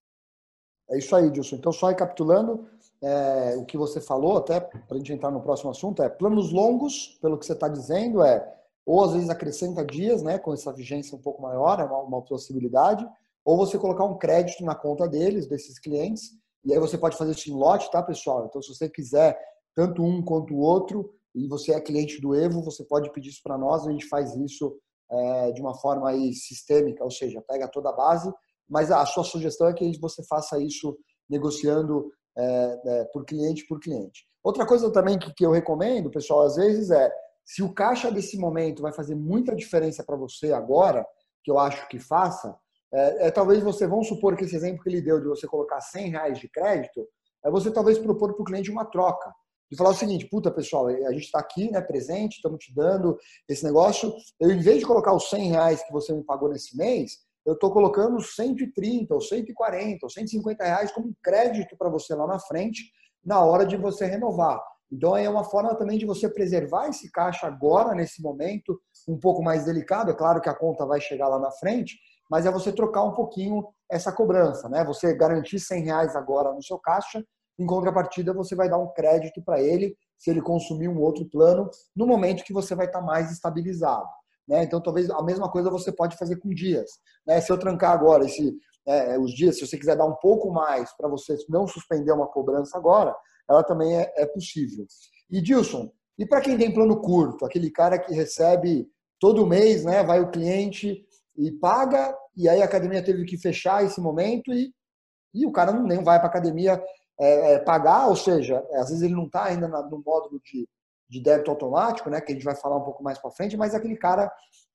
É isso aí, Dilson. Então, só recapitulando, é, o que você falou, até para a gente entrar no próximo assunto, é planos longos, pelo que você está dizendo, é ou às vezes acrescenta dias, né, com essa vigência um pouco maior, é uma, uma possibilidade, ou você colocar um crédito na conta deles, desses clientes, e aí você pode fazer isso em lote, tá, pessoal? Então, se você quiser tanto um quanto o outro, e você é cliente do Evo, você pode pedir isso para nós, a gente faz isso é, de uma forma aí sistêmica, ou seja, pega toda a base, mas a sua sugestão é que você faça isso negociando é, é, por cliente por cliente. Outra coisa também que, que eu recomendo, pessoal, às vezes é se o caixa desse momento vai fazer muita diferença para você agora, que eu acho que faça, é, é, talvez você, vamos supor que esse exemplo que ele deu de você colocar 100 reais de crédito, é você talvez propor para o cliente uma troca. De falar o seguinte, puta pessoal, a gente está aqui, né, presente, estamos te dando esse negócio. Eu, em vez de colocar os 100 reais que você me pagou nesse mês, eu estou colocando 130, ou 140, ou 150 reais como crédito para você lá na frente, na hora de você renovar. Então, é uma forma também de você preservar esse caixa agora, nesse momento, um pouco mais delicado. É claro que a conta vai chegar lá na frente, mas é você trocar um pouquinho essa cobrança, né? Você garantir 100 reais agora no seu caixa, em contrapartida, você vai dar um crédito para ele se ele consumir um outro plano no momento que você vai estar mais estabilizado. Né? Então, talvez a mesma coisa você pode fazer com dias. Né? Se eu trancar agora esse, é, os dias, se você quiser dar um pouco mais para você não suspender uma cobrança agora, ela também é, é possível. E Dilson, e para quem tem plano curto, aquele cara que recebe todo mês, né, vai o cliente e paga, e aí a academia teve que fechar esse momento e, e o cara não nem vai para a academia é, é, pagar, ou seja, às vezes ele não está ainda no módulo de, de débito automático, né, que a gente vai falar um pouco mais para frente, mas aquele cara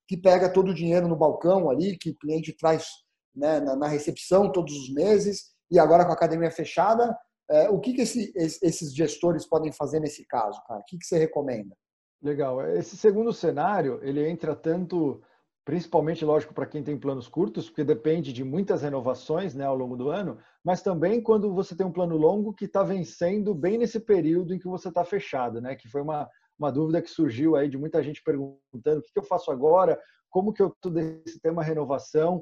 que pega todo o dinheiro no balcão ali, que o cliente traz né, na, na, recepção todos os meses, e agora com a academia fechada, é, o que, que esse, esses gestores podem fazer nesse caso, cara? O que, que você recomenda? Legal. Esse segundo cenário, ele entra tanto, principalmente, lógico, para quem tem planos curtos, porque depende de muitas renovações né, ao longo do ano, mas também quando você tem um plano longo que está vencendo bem nesse período em que você está fechado, né? Que foi uma, uma dúvida que surgiu aí de muita gente perguntando o que, que eu faço agora, como que eu estou desse tema renovação.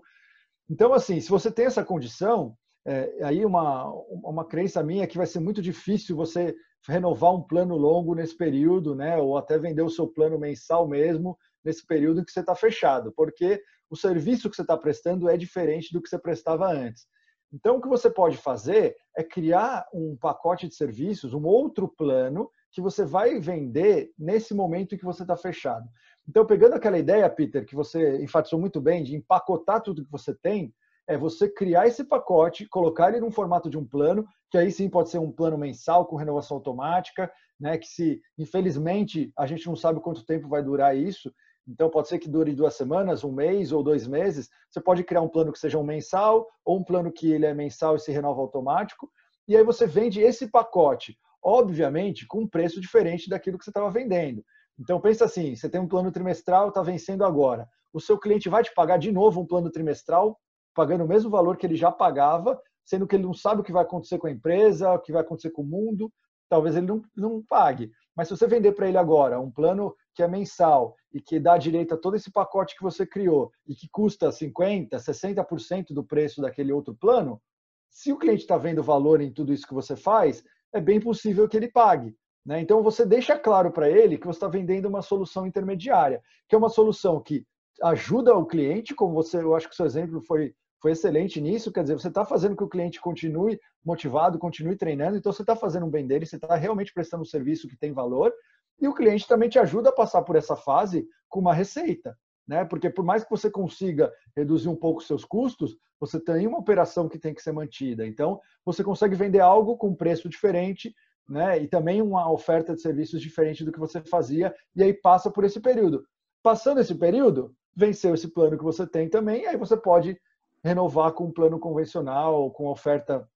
Então, assim, se você tem essa condição, é, aí uma, uma crença minha é que vai ser muito difícil você renovar um plano longo nesse período, né? Ou até vender o seu plano mensal mesmo nesse período que você está fechado, porque o serviço que você está prestando é diferente do que você prestava antes. Então, o que você pode fazer é criar um pacote de serviços, um outro plano que você vai vender nesse momento em que você está fechado. Então, pegando aquela ideia, Peter, que você enfatizou muito bem, de empacotar tudo que você tem, é você criar esse pacote, colocar ele num formato de um plano, que aí sim pode ser um plano mensal com renovação automática, né? Que se, infelizmente, a gente não sabe quanto tempo vai durar isso, então pode ser que dure duas semanas, um mês ou dois meses. Você pode criar um plano que seja um mensal ou um plano que ele é mensal e se renova automático. E aí você vende esse pacote, obviamente, com um preço diferente daquilo que você estava vendendo. Então pensa assim, você tem um plano trimestral, está vencendo agora. O seu cliente vai te pagar de novo um plano trimestral pagando o mesmo valor que ele já pagava, sendo que ele não sabe o que vai acontecer com a empresa, o que vai acontecer com o mundo, talvez ele não, não pague. Mas se você vender para ele agora um plano que é mensal e que dá direito a todo esse pacote que você criou e que custa 50%, 60% do preço daquele outro plano, se o cliente está vendo valor em tudo isso que você faz, é bem possível que ele pague. Né? Então você deixa claro para ele que você está vendendo uma solução intermediária, que é uma solução que ajuda o cliente, como você, eu acho que o seu exemplo foi, foi excelente nisso, quer dizer, você está fazendo que o cliente continue motivado, continue treinando, então você está fazendo um bem dele, você está realmente prestando um serviço que tem valor, e o cliente também te ajuda a passar por essa fase com uma receita, né? Porque por mais que você consiga reduzir um pouco seus custos, você tem uma operação que tem que ser mantida. Então, você consegue vender algo com preço diferente, né? E também uma oferta de serviços diferente do que você fazia, e aí passa por esse período. Passando esse período, venceu esse plano que você tem também, aí você pode renovar com um plano convencional, com oferta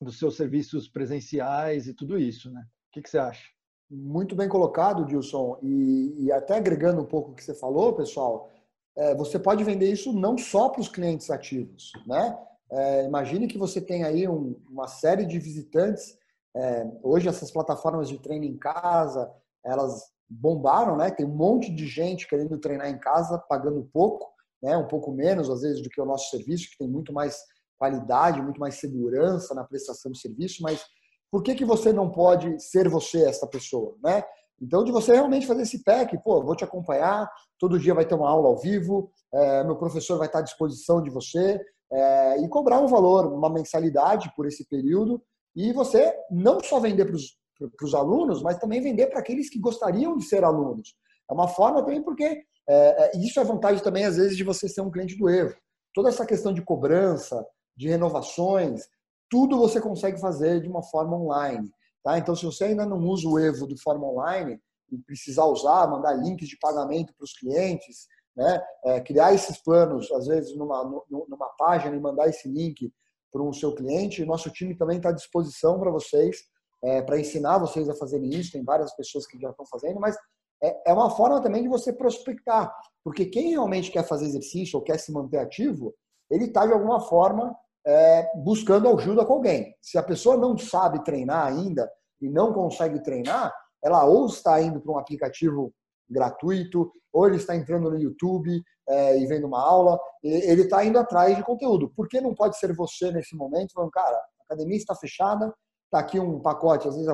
dos seus serviços presenciais e tudo isso, né? O que, que você acha? Muito bem colocado, Dilson. E, e, até agregando um pouco o que você falou, pessoal, é, você pode vender isso não só para os clientes ativos, né? É, imagine que você tem aí um, uma série de visitantes. É, hoje essas plataformas de treino em casa, elas bombaram, né? Tem um monte de gente querendo treinar em casa, pagando pouco, né? Um pouco menos às vezes do que o nosso serviço, que tem muito mais qualidade, muito mais segurança na prestação de serviço, mas por que que você não pode ser você essa pessoa, né? Então, de você realmente fazer esse pack, pô, vou te acompanhar, todo dia vai ter uma aula ao vivo, é, meu professor vai estar à disposição de você, é, e cobrar um valor, uma mensalidade por esse período, e você não só vender para os para os alunos, mas também vender para aqueles que gostariam de ser alunos. É uma forma também porque é, é, isso é vantagem também às vezes de você ser um cliente do Evo. Toda essa questão de cobrança, de renovações, tudo você consegue fazer de uma forma online. Tá? Então, se você ainda não usa o Evo de forma online e precisar usar, mandar links de pagamento para os clientes, né? É, criar esses planos, às vezes, numa, numa página e mandar esse link para o seu cliente, nosso time também está à disposição para vocês é, para ensinar vocês a fazerem isso. Tem várias pessoas que já estão fazendo, mas é, é uma forma também de você prospectar. Porque quem realmente quer fazer exercício ou quer se manter ativo, ele está de alguma forma é, buscando ajuda com alguém. Se a pessoa não sabe treinar ainda e não consegue treinar, ela ou está indo para um aplicativo gratuito, ou ele está entrando no YouTube é, e vendo uma aula, ele está indo atrás de conteúdo. Por que não pode ser você nesse momento falando, cara, a academia está fechada, está aqui um pacote, às vezes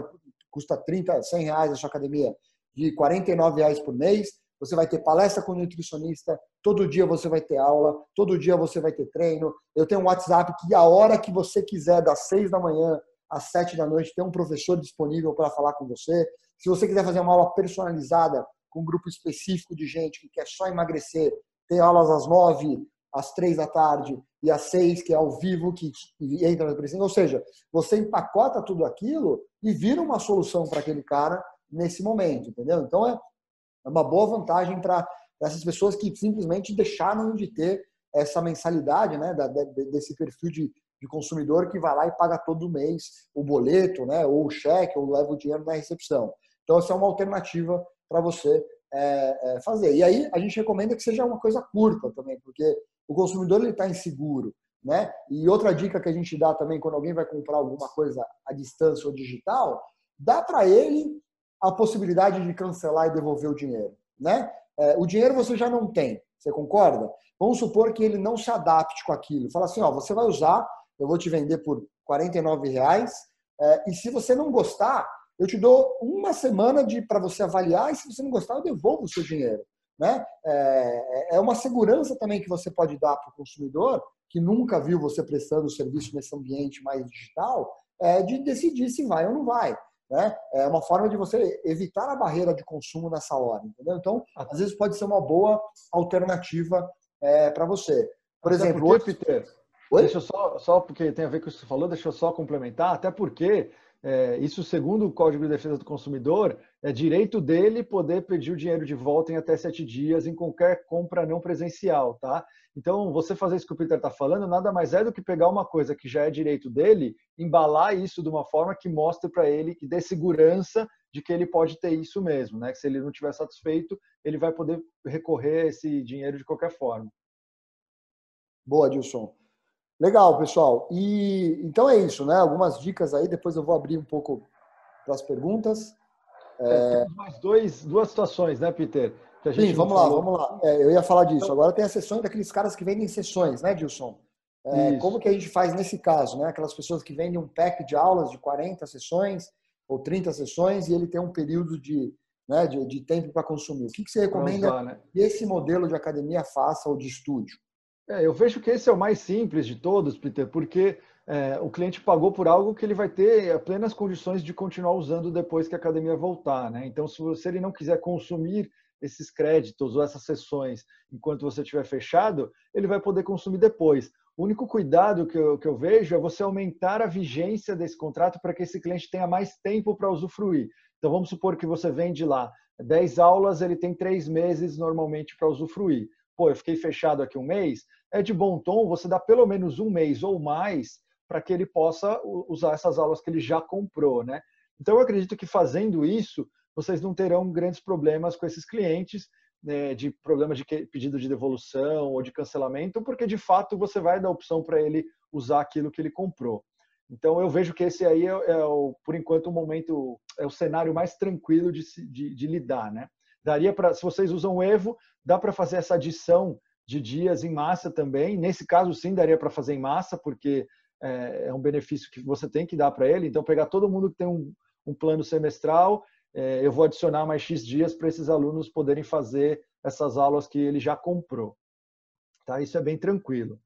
custa 30, 100 reais a sua academia, de 49 reais por mês, você vai ter palestra com nutricionista, todo dia você vai ter aula, todo dia você vai ter treino. Eu tenho um WhatsApp que a hora que você quiser, das 6 da manhã às 7 da noite, tem um professor disponível para falar com você. Se você quiser fazer uma aula personalizada com um grupo específico de gente que quer só emagrecer, tem aulas às 9, às 3 da tarde e às 6, que é ao vivo, que entra na presença. Ou seja, você empacota tudo aquilo e vira uma solução para aquele cara nesse momento, entendeu? Então é é uma boa vantagem para essas pessoas que simplesmente deixaram de ter essa mensalidade, né, desse perfil de, de consumidor que vai lá e paga todo mês o boleto, né, ou o cheque, ou leva o dinheiro na recepção. Então, essa é uma alternativa para você é, é, fazer. E aí, a gente recomenda que seja uma coisa curta também, porque o consumidor está inseguro. Né? E outra dica que a gente dá também quando alguém vai comprar alguma coisa à distância ou digital, dá para ele a possibilidade de cancelar e devolver o dinheiro. Né? É, o dinheiro você já não tem, você concorda? Vamos supor que ele não se adapte com aquilo. Fala assim, ó, você vai usar, eu vou te vender por 49 reais, é, e se você não gostar, eu te dou uma semana para você avaliar, e se você não gostar, eu devolvo o seu dinheiro. Né? É, é uma segurança também que você pode dar para o consumidor, que nunca viu você prestando serviço nesse ambiente mais digital, é, de decidir se vai ou não vai. Né? É uma forma de você evitar a barreira de consumo nessa hora, entendeu? Então, às vezes pode ser uma boa alternativa é, para você. Por até exemplo, porque, hoje... Peter, Oi? deixa eu só, só porque tem a ver com o que você falou, deixa eu só complementar, até porque é, isso, segundo o Código de Defesa do Consumidor, é direito dele poder pedir o dinheiro de volta em até sete dias em qualquer compra não presencial, tá? Então, você fazer isso que o Peter está falando nada mais é do que pegar uma coisa que já é direito dele, embalar isso de uma forma que mostre para ele, que dê segurança de que ele pode ter isso mesmo, né? Que se ele não estiver satisfeito, ele vai poder recorrer a esse dinheiro de qualquer forma. Boa, Dilson. Legal, pessoal. E então é isso, né? Algumas dicas aí, depois eu vou abrir um pouco para as perguntas. É, é... mais dois, duas situações, né, Peter? Sim, vamos lá, vamos lá. É, eu ia falar disso. Agora tem as sessões daqueles caras que vendem sessões, né, Dilson? É, como que a gente faz nesse caso, né? Aquelas pessoas que vendem um pack de aulas de 40 sessões ou 30 sessões e ele tem um período de, né, de, de tempo para consumir. O que, que você recomenda usar, né? que esse modelo de academia faça ou de estúdio? É, eu vejo que esse é o mais simples de todos, Peter, porque é, o cliente pagou por algo que ele vai ter plenas condições de continuar usando depois que a academia voltar. Né? Então, se, se ele não quiser consumir esses créditos ou essas sessões enquanto você estiver fechado, ele vai poder consumir depois. O único cuidado que eu, que eu vejo é você aumentar a vigência desse contrato para que esse cliente tenha mais tempo para usufruir. Então, vamos supor que você vende lá 10 aulas, ele tem três meses normalmente para usufruir. Pô, eu fiquei fechado aqui um mês. É de bom tom você dar pelo menos um mês ou mais para que ele possa usar essas aulas que ele já comprou, né? Então, eu acredito que fazendo isso, vocês não terão grandes problemas com esses clientes, né, de problema de pedido de devolução ou de cancelamento, porque de fato você vai dar opção para ele usar aquilo que ele comprou. Então eu vejo que esse aí é, é o, por enquanto o momento é o cenário mais tranquilo de, de, de lidar, né? Daria para, se vocês usam o Evo, dá para fazer essa adição de dias em massa também. Nesse caso, sim, daria para fazer em massa, porque é, é um benefício que você tem que dar para ele. Então, pegar todo mundo que tem um, um plano semestral, é, eu vou adicionar mais X dias para esses alunos poderem fazer essas aulas que ele já comprou. Tá? Isso é bem tranquilo.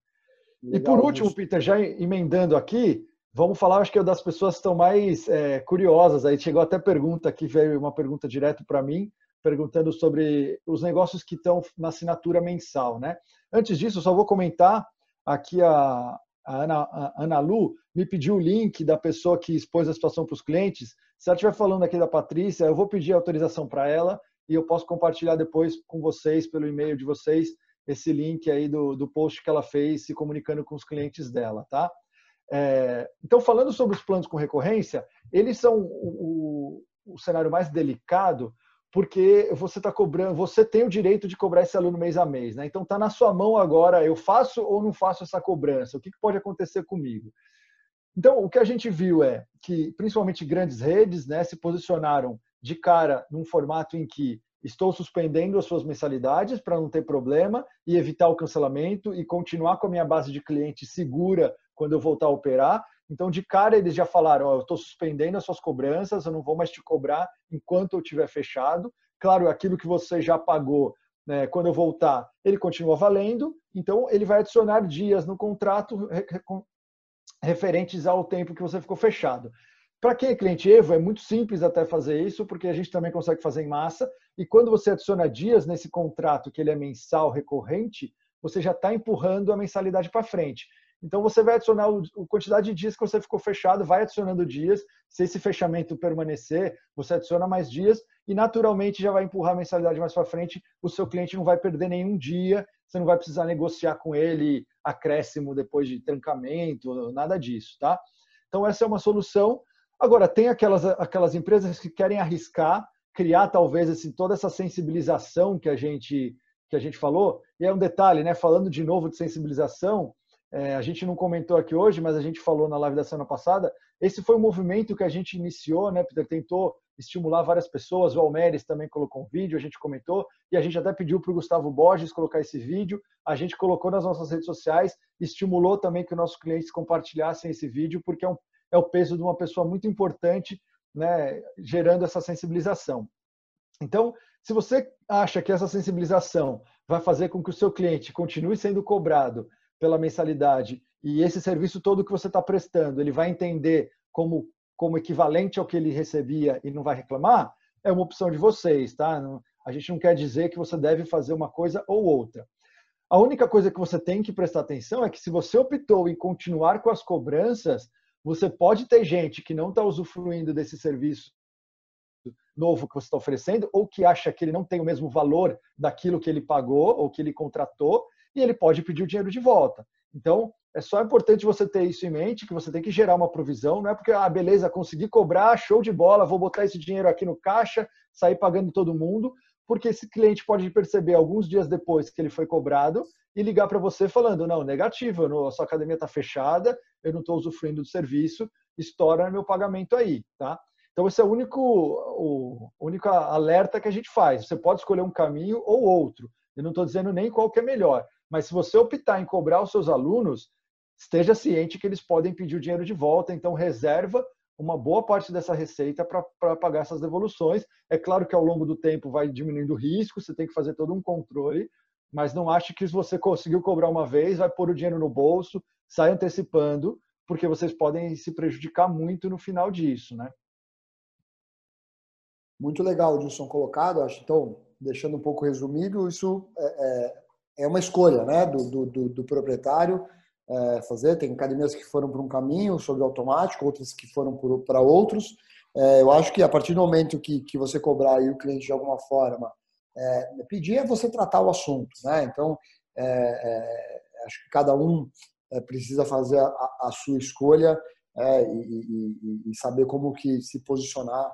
Legal, e por último, Peter, já emendando aqui, vamos falar, acho que é das pessoas que estão mais é, curiosas. Aí chegou até pergunta aqui, veio uma pergunta direto para mim, perguntando sobre os negócios que estão na assinatura mensal. Né? Antes disso, só vou comentar aqui a, a Ana, a Ana Lu me pediu o link da pessoa que expôs a situação para os clientes. Se ela estiver falando aqui da Patrícia, eu vou pedir autorização para ela e eu posso compartilhar depois com vocês, pelo e-mail de vocês, esse link aí do, do post que ela fez se comunicando com os clientes dela, tá? É, então, falando sobre os planos com recorrência, eles são o, o, o cenário mais delicado, porque você está cobrando, você tem o direito de cobrar esse aluno mês a mês, né? Então está na sua mão agora, eu faço ou não faço essa cobrança? O que, que pode acontecer comigo? Então, o que a gente viu é que, principalmente grandes redes, né, se posicionaram de cara num formato em que estou suspendendo as suas mensalidades para não ter problema e evitar o cancelamento e continuar com a minha base de cliente segura quando eu voltar a operar. Então, de cara, eles já falaram: oh, eu estou suspendendo as suas cobranças, eu não vou mais te cobrar enquanto eu estiver fechado. Claro, aquilo que você já pagou, né, quando eu voltar, ele continua valendo. Então, ele vai adicionar dias no contrato referentes ao tempo que você ficou fechado. Para quem é cliente Evo, é muito simples até fazer isso, porque a gente também consegue fazer em massa. E quando você adiciona dias nesse contrato, que ele é mensal recorrente, você já está empurrando a mensalidade para frente. Então você vai adicionar a quantidade de dias que você ficou fechado, vai adicionando dias. Se esse fechamento permanecer, você adiciona mais dias e naturalmente já vai empurrar a mensalidade mais para frente. O seu cliente não vai perder nenhum dia, você não vai precisar negociar com ele acréscimo depois de trancamento, nada disso, tá? Então essa é uma solução. Agora tem aquelas aquelas empresas que querem arriscar, criar talvez assim, toda essa sensibilização que a gente que a gente falou. E é um detalhe, né? Falando de novo de sensibilização, é, a gente não comentou aqui hoje, mas a gente falou na live da semana passada. Esse foi um movimento que a gente iniciou, né, Peter? Tentou estimular várias pessoas. O Almeres também colocou um vídeo, a gente comentou, e a gente até pediu para o Gustavo Borges colocar esse vídeo. A gente colocou nas nossas redes sociais, estimulou também que nossos clientes compartilhassem esse vídeo, porque é, um, é o peso de uma pessoa muito importante, né, gerando essa sensibilização. Então, se você acha que essa sensibilização vai fazer com que o seu cliente continue sendo cobrado pela mensalidade e esse serviço todo que você está prestando, ele vai entender como, como equivalente ao que ele recebia e não vai reclamar, é uma opção de vocês, tá? a gente não quer dizer que você deve fazer uma coisa ou outra. A única coisa que você tem que prestar atenção é que se você optou em continuar com as cobranças, você pode ter gente que não está usufruindo desse serviço novo que você está oferecendo, ou que acha que ele não tem o mesmo valor daquilo que ele pagou ou que ele contratou, e ele pode pedir o dinheiro de volta. Então, é só importante você ter isso em mente, que você tem que gerar uma provisão, não é porque, ah, beleza, consegui cobrar, show de bola, vou botar esse dinheiro aqui no caixa, sair pagando todo mundo, porque esse cliente pode perceber alguns dias depois que ele foi cobrado e ligar para você falando, não, negativo, a sua academia está fechada, eu não estou usufruindo do serviço, estoura meu pagamento aí, tá? Então, esse é o único, o único alerta que a gente faz. Você pode escolher um caminho ou outro. Eu não estou dizendo nem qual que é melhor. Mas se você optar em cobrar os seus alunos, esteja ciente que eles podem pedir o dinheiro de volta, então reserva uma boa parte dessa receita para pagar essas devoluções. É claro que ao longo do tempo vai diminuindo o risco, você tem que fazer todo um controle, mas não ache que se você conseguiu cobrar uma vez, vai pôr o dinheiro no bolso, sai antecipando, porque vocês podem se prejudicar muito no final disso, né? Muito legal, Dilson, colocado. Acho então, deixando um pouco resumido, isso é, é é uma escolha né, do, do, do proprietário é, fazer. Tem academias que foram por um caminho sobre automático, outras que foram para outros. É, eu acho que a partir do momento que, que você cobrar e o cliente de alguma forma é, pedir, é você tratar o assunto. Né? Então, é, é, acho que cada um é, precisa fazer a, a sua escolha e, e, e, saber como que se posicionar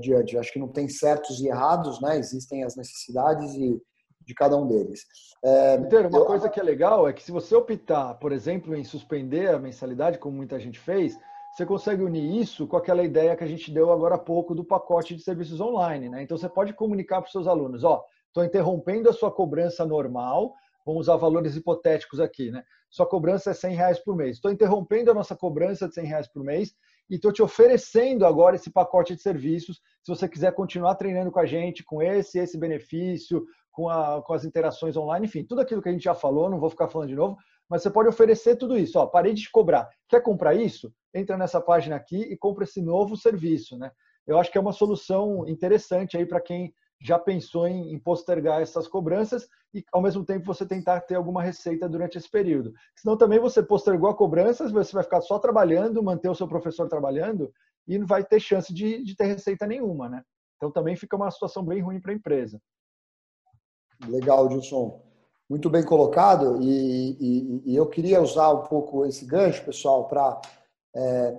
diante. Acho que não tem certos e errados, né? existem as necessidades e de cada um deles. É, Peter, uma eu... coisa que é legal é que se você optar, por exemplo, em suspender a mensalidade, como muita gente fez, você consegue unir isso com aquela ideia que a gente deu agora há pouco do pacote de serviços online. Né? Então você pode comunicar para os seus alunos, ó, estou interrompendo a sua cobrança normal, vamos usar valores hipotéticos aqui, né? Sua cobrança é 100 reais por mês. Estou interrompendo a nossa cobrança de 100 reais por mês e estou te oferecendo agora esse pacote de serviços. Se você quiser continuar treinando com a gente, com esse esse benefício, com, a, com as interações online, enfim, tudo aquilo que a gente já falou, não vou ficar falando de novo, mas você pode oferecer tudo isso. Ó, parei de cobrar. Quer comprar isso? Entra nessa página aqui e compra esse novo serviço. Né? Eu acho que é uma solução interessante aí para quem já pensou em, em, postergar essas cobranças e, ao mesmo tempo, você tentar ter alguma receita durante esse período. Senão, também você postergou a cobrança, você vai ficar só trabalhando, manter o seu professor trabalhando e não vai ter chance de, de ter receita nenhuma. Né? Então, também fica uma situação bem ruim para a empresa. Legal, Gilson. Muito bem colocado. E, e, e, eu queria usar um pouco esse gancho, pessoal, para é,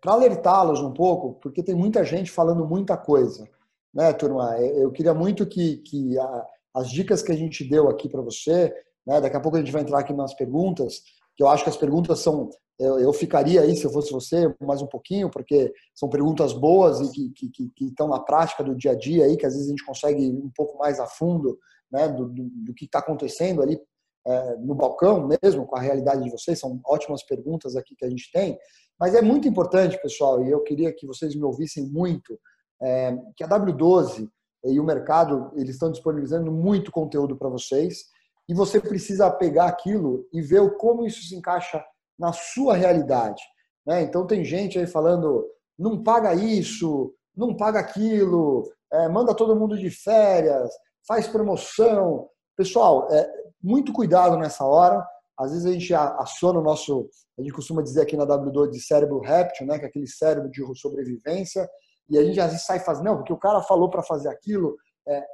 para alertá-los um pouco, porque tem muita gente falando muita coisa. Né, turma? Eu queria muito que, que a, as dicas que a gente deu aqui para você, né, daqui a pouco a gente vai entrar aqui nas perguntas, que eu acho que as perguntas são, eu, eu, ficaria aí, se eu fosse você, mais um pouquinho, porque são perguntas boas e que, que, que, que estão na prática do dia a dia aí, que às vezes a gente consegue ir um pouco mais a fundo né, do, do, do que está acontecendo ali é, no balcão mesmo, com a realidade de vocês. São ótimas perguntas aqui que a gente tem. Mas é muito importante, pessoal, e eu queria que vocês me ouvissem muito, é, que a W12 e o mercado eles estão disponibilizando muito conteúdo para vocês e você precisa pegar aquilo e ver como isso se encaixa na sua realidade. Né? Então tem gente aí falando, não paga isso, não paga aquilo, é, manda todo mundo de férias, faz promoção. Pessoal, é, muito cuidado nessa hora. Às vezes a gente aciona o nosso, a gente costuma dizer aqui na W2 de cérebro réptil, né, que é aquele cérebro de sobrevivência, e a gente às vezes sai fazendo, não, porque o cara falou para fazer aquilo. É,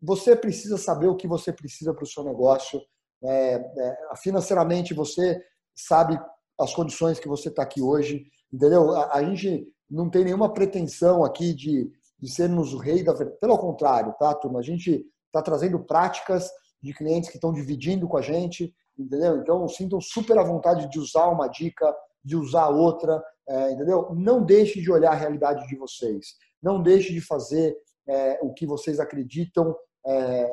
você precisa saber o que você precisa para o seu negócio. É, é, financeiramente, você sabe as condições que você está aqui hoje, entendeu? A, a, gente não tem nenhuma pretensão aqui de, de sermos o rei da. Pelo contrário, tá, turma? A gente está trazendo práticas de clientes que estão dividindo com a gente, entendeu? Então, sintam super à vontade de usar uma dica, de usar outra, é, entendeu? Não deixe de olhar a realidade de vocês. Não deixe de fazer é, o que vocês acreditam é,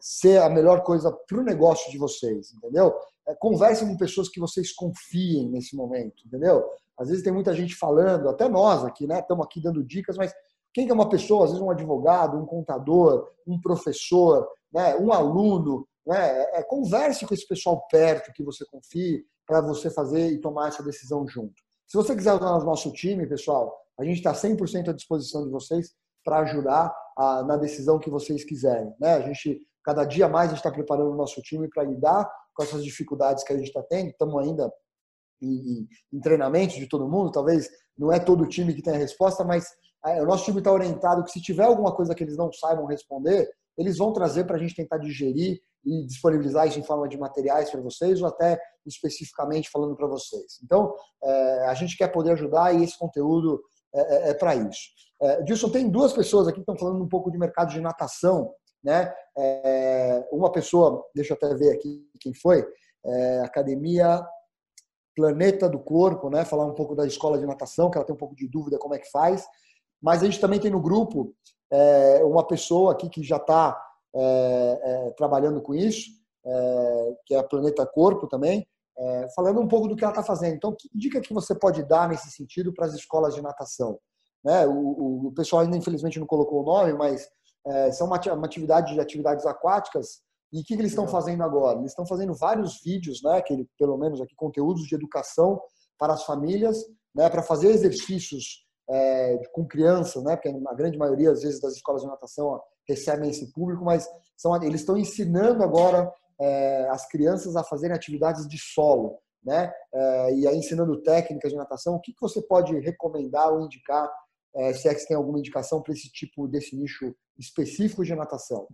ser a melhor coisa para o negócio de vocês, entendeu? É, conversem com pessoas que vocês confiem nesse momento, entendeu? Às vezes tem muita gente falando, até nós aqui, né? Estamos aqui dando dicas, mas quem é uma pessoa, às vezes um advogado, um contador, um professor, né? um aluno, né? É, converse com esse pessoal perto que você confie para você fazer e tomar essa decisão junto. Se você quiser usar o nosso time, pessoal, a gente está 100% à disposição de vocês para ajudar a, na decisão que vocês quiserem. Né? A gente, cada dia mais, está preparando o nosso time para lidar com essas dificuldades que a gente está tendo. Estamos ainda em, em, treinamento de todo mundo, talvez não é todo o time que tem a resposta, mas o nosso time está orientado que se tiver alguma coisa que eles não saibam responder, eles vão trazer para a gente tentar digerir e disponibilizar isso em forma de materiais para vocês ou até especificamente falando para vocês. Então, é, a gente quer poder ajudar e esse conteúdo é, é, é para isso. É, Dilson, tem duas pessoas aqui que estão falando um pouco de mercado de natação. Né? É, uma pessoa, deixa eu até ver aqui quem foi, é, Academia Planeta do Corpo, né? falar um pouco da escola de natação, que ela tem um pouco de dúvida como é que faz. Mas a gente também tem no grupo é, uma pessoa aqui que já está é, é, trabalhando com isso, é, que é a Planeta Corpo também, falando um pouco do que ela está fazendo. Então, que dica que você pode dar nesse sentido para as escolas de natação? Né? O, o, pessoal ainda infelizmente não colocou o nome, mas é, são uma, uma, atividade de atividades aquáticas. E o que, que eles estão fazendo agora? Eles estão fazendo vários vídeos, né? Que pelo menos aqui conteúdos de educação para as famílias, né? Para fazer exercícios é, com crianças, né? Porque a grande maioria às vezes das escolas de natação recebem esse público, mas são, eles estão ensinando agora é, as crianças a fazerem atividades de solo, né? É, e aí ensinando técnicas de natação. O que, que você pode recomendar ou indicar é, se é que você tem alguma indicação para esse tipo, desse nicho específico de natação.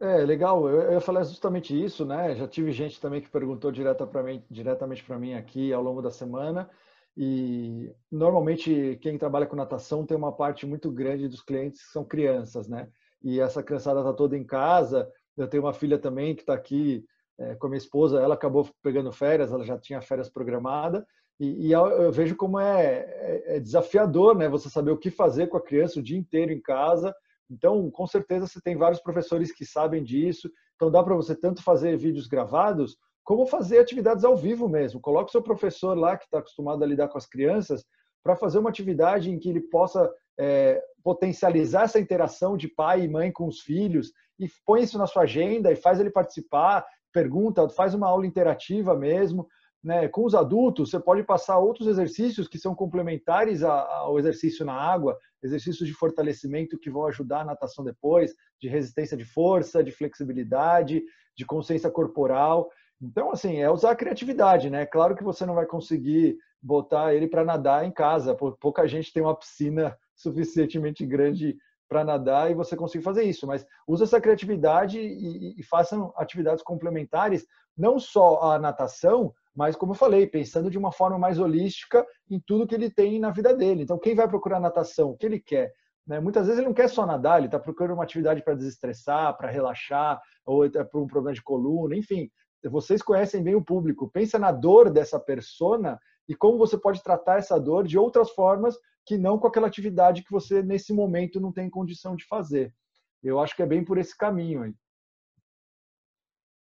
É, legal. Eu falar justamente isso, né? Já tive gente também que perguntou direta mim, diretamente para mim aqui ao longo da semana. E normalmente quem trabalha com natação tem uma parte muito grande dos clientes que são crianças, né? E essa criançada está toda em casa. Eu tenho uma filha também que está aqui é, com a minha esposa. Ela acabou pegando férias, ela já tinha férias programada. E, e eu vejo como é, é, é, desafiador, né? Você saber o que fazer com a criança o dia inteiro em casa. Então, com certeza, você tem vários professores que sabem disso. Então, dá para você tanto fazer vídeos gravados, como fazer atividades ao vivo mesmo. Coloque seu professor lá, que está acostumado a lidar com as crianças, para fazer uma atividade em que ele possa é, potencializar essa interação de pai e mãe com os filhos e põe isso na sua agenda e faz ele participar, pergunta, faz uma aula interativa mesmo. Né? Com os adultos, você pode passar outros exercícios que são complementares ao exercício na água, exercícios de fortalecimento que vão ajudar a natação depois, de resistência de força, de flexibilidade, de consciência corporal. Então, assim, é usar a criatividade, né? Claro que você não vai conseguir botar ele para nadar em casa, pouca gente tem uma piscina suficientemente grande para nadar e você consegue fazer isso, mas use essa criatividade e, e, e façam atividades complementares, não só a natação, mas como eu falei, pensando de uma forma mais holística em tudo que ele tem na vida dele. Então, quem vai procurar natação, o que ele quer? Né? Muitas vezes ele não quer só nadar, ele está procurando uma atividade para desestressar, para relaxar, ou é para um problema de coluna, enfim. Vocês conhecem bem o público. Pensa na dor dessa persona e como você pode tratar essa dor de outras formas que não com aquela atividade que você nesse momento não tem condição de fazer. Eu acho que é bem por esse caminho aí.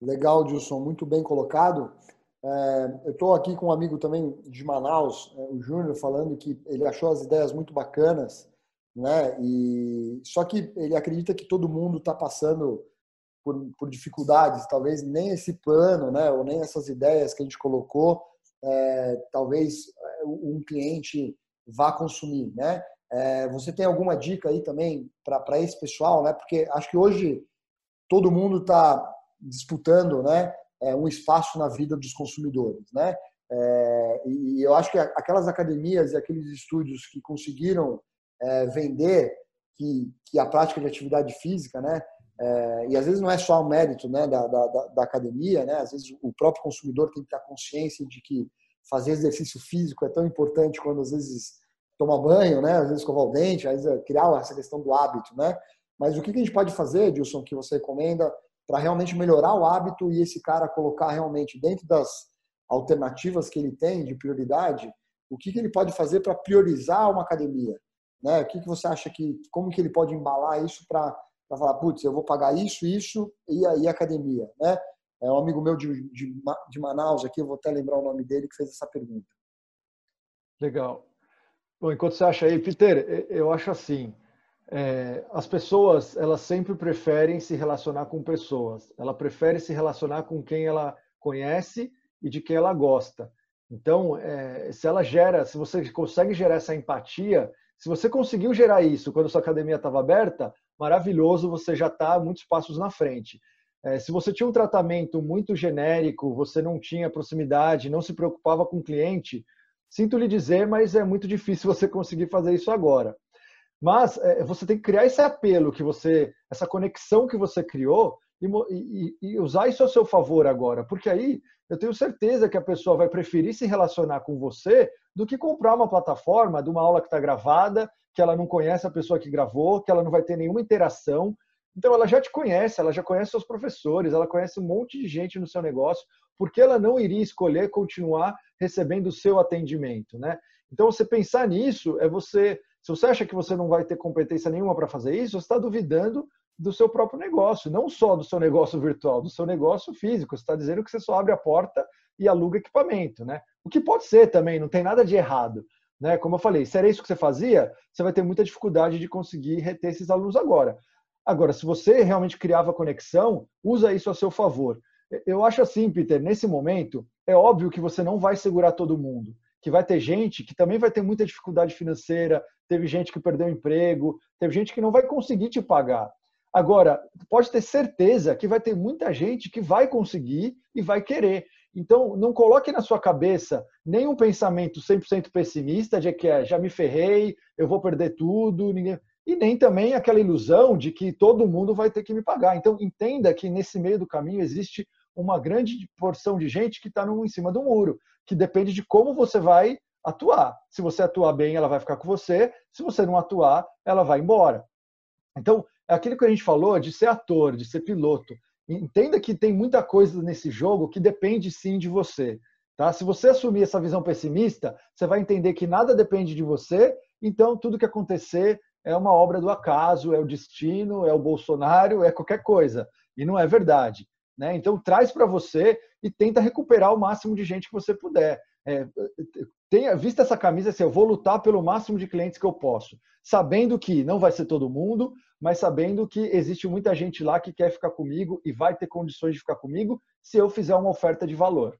Legal, Dilson, muito bem colocado. É, eu estou aqui com um amigo também de Manaus, é, o Júnior, falando que ele achou as ideias muito bacanas, né? E só que ele acredita que todo mundo está passando por, por, dificuldades, talvez nem esse plano, né? Ou nem essas ideias que a gente colocou, é, talvez é, um cliente vá consumir, né? É, você tem alguma dica aí também para esse pessoal, né? Porque acho que hoje todo mundo está disputando, né? É, um espaço na vida dos consumidores, né? É, e eu acho que aquelas academias e aqueles estúdios que conseguiram é, vender que, que a prática de atividade física, né? É, e às vezes não é só o mérito né, da, da, da, academia, né? às vezes o próprio consumidor tem que ter consciência de que fazer exercício físico é tão importante quando às vezes toma banho, né? às vezes escovar o dente, às vezes criar essa questão do hábito. Né? Mas o que a gente pode fazer, Dilson, que você recomenda para realmente melhorar o hábito e esse cara colocar realmente dentro das alternativas que ele tem de prioridade, o que, que ele pode fazer para priorizar uma academia? Né? O que, que você acha que, como que ele pode embalar isso para falar, putz, eu vou pagar isso, isso e aí academia, né? É um amigo meu de, de, de Manaus aqui, eu vou até lembrar o nome dele, que fez essa pergunta. Legal. Bom, enquanto você acha aí, Peter, eu acho assim, é, as pessoas elas sempre preferem se relacionar com pessoas. Ela prefere se relacionar com quem ela conhece e de quem ela gosta. Então, é, se ela gera, se você consegue gerar essa empatia, se você conseguiu gerar isso quando sua academia estava aberta, maravilhoso, você já está muitos passos na frente. É, se você tinha um tratamento muito genérico, você não tinha proximidade, não se preocupava com o cliente, sinto lhe dizer, mas é muito difícil você conseguir fazer isso agora. Mas é, você tem que criar esse apelo que você, essa conexão que você criou e, e, e, usar isso a seu favor agora, porque aí eu tenho certeza que a pessoa vai preferir se relacionar com você do que comprar uma plataforma de uma aula que está gravada, que ela não conhece a pessoa que gravou, que ela não vai ter nenhuma interação. Então ela já te conhece, ela já conhece seus professores, ela conhece um monte de gente no seu negócio, porque ela não iria escolher continuar recebendo o seu atendimento, né? Então você pensar nisso é você se você acha que você não vai ter competência nenhuma para fazer isso, você está duvidando do seu próprio negócio, não só do seu negócio virtual, do seu negócio físico. Você está dizendo que você só abre a porta e aluga equipamento, né? O que pode ser também, não tem nada de errado. Né? Como eu falei, se era isso que você fazia, você vai ter muita dificuldade de conseguir reter esses alunos agora. Agora, se você realmente criava conexão, usa isso a seu favor. Eu acho assim, Peter, nesse momento, é óbvio que você não vai segurar todo mundo que vai ter gente que também vai ter muita dificuldade financeira, teve gente que perdeu emprego, teve gente que não vai conseguir te pagar. Agora, pode ter certeza que vai ter muita gente que vai conseguir e vai querer. Então, não coloque na sua cabeça nenhum pensamento 100% pessimista de que é, já me ferrei, eu vou perder tudo, ninguém... e nem também aquela ilusão de que todo mundo vai ter que me pagar. Então, entenda que nesse meio do caminho existe uma grande porção de gente que está em cima do muro que depende de como você vai atuar. Se você atuar bem, ela vai ficar com você. Se você não atuar, ela vai embora. Então, é aquilo que a gente falou de ser ator, de ser piloto. Entenda que tem muita coisa nesse jogo que depende sim de você. Tá? Se você assumir essa visão pessimista, você vai entender que nada depende de você, então tudo que acontecer é uma obra do acaso, é o destino, é o Bolsonaro, é qualquer coisa. E não é verdade. Né? Então, traz para você e tenta recuperar o máximo de gente que você puder. É, tenha, vista essa camisa assim, eu vou lutar pelo máximo de clientes que eu posso, sabendo que não vai ser todo mundo, mas sabendo que existe muita gente lá que quer ficar comigo e vai ter condições de ficar comigo se eu fizer uma oferta de valor.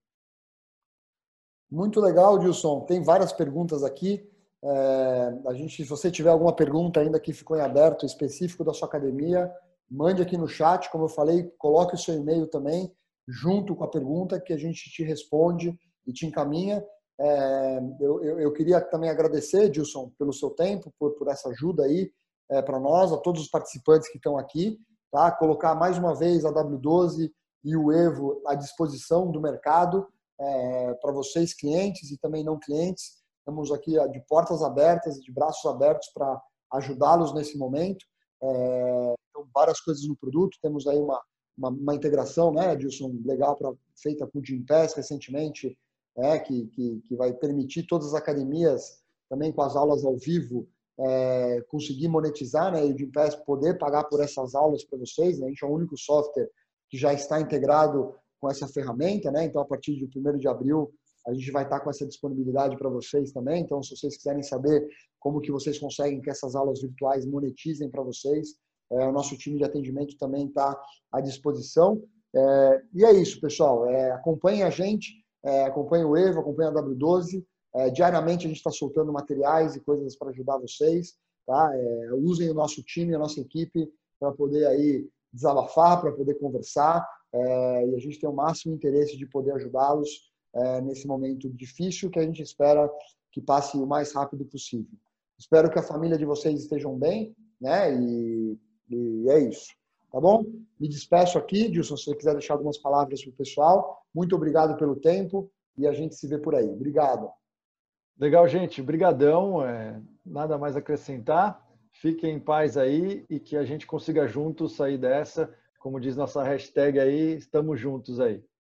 Muito legal, Dilson. Tem várias perguntas aqui. É, a gente, se você tiver alguma pergunta ainda que ficou em aberto específico da sua academia, mande aqui no chat, como eu falei, coloque o seu e-mail também, junto com a pergunta, que a gente te responde e te encaminha. É, eu, eu, eu, queria também agradecer, Dilson, pelo seu tempo, por, por essa ajuda aí é, para nós, a todos os participantes que estão aqui, tá? Colocar mais uma vez a W12 e o Evo à disposição do mercado é, para vocês, clientes e também não clientes. Estamos aqui de portas abertas, de braços abertos para ajudá-los nesse momento. É, então, várias coisas no produto. Temos aí uma, uma, uma integração, né, Edilson, legal pra, feita com o Gimpass recentemente. É, que, que, que vai permitir todas as academias, também com as aulas ao vivo, é, conseguir monetizar, né, e o Gympass poder pagar por essas aulas para vocês. Né? A gente é o único software que já está integrado com essa ferramenta, né? Então, a partir de 1 de abril, a gente vai estar com essa disponibilidade para vocês também. Então, se vocês quiserem saber como que vocês conseguem que essas aulas virtuais monetizem para vocês, é, o nosso time de atendimento também está à disposição. É, e é isso, pessoal. É, acompanhem a gente, é, acompanhem o Evo, acompanhem a W12. É, diariamente a gente está soltando materiais e coisas para ajudar vocês. Tá? É, usem o nosso time, a nossa equipe para poder aí desabafar, para poder conversar. É, e a gente tem o máximo interesse de poder ajudá-los é, nesse momento difícil que a gente espera que passe o mais rápido possível. Espero que a família de vocês estejam bem, né? E, e é isso. Tá bom? Me despeço aqui, Dilson, se você quiser deixar algumas palavras para o pessoal. Muito obrigado pelo tempo e a gente se vê por aí. Obrigado. Legal, gente. Obrigadão. É, nada mais a acrescentar. Fiquem em paz aí e que a gente consiga juntos sair dessa. Como diz nossa hashtag aí, estamos juntos aí.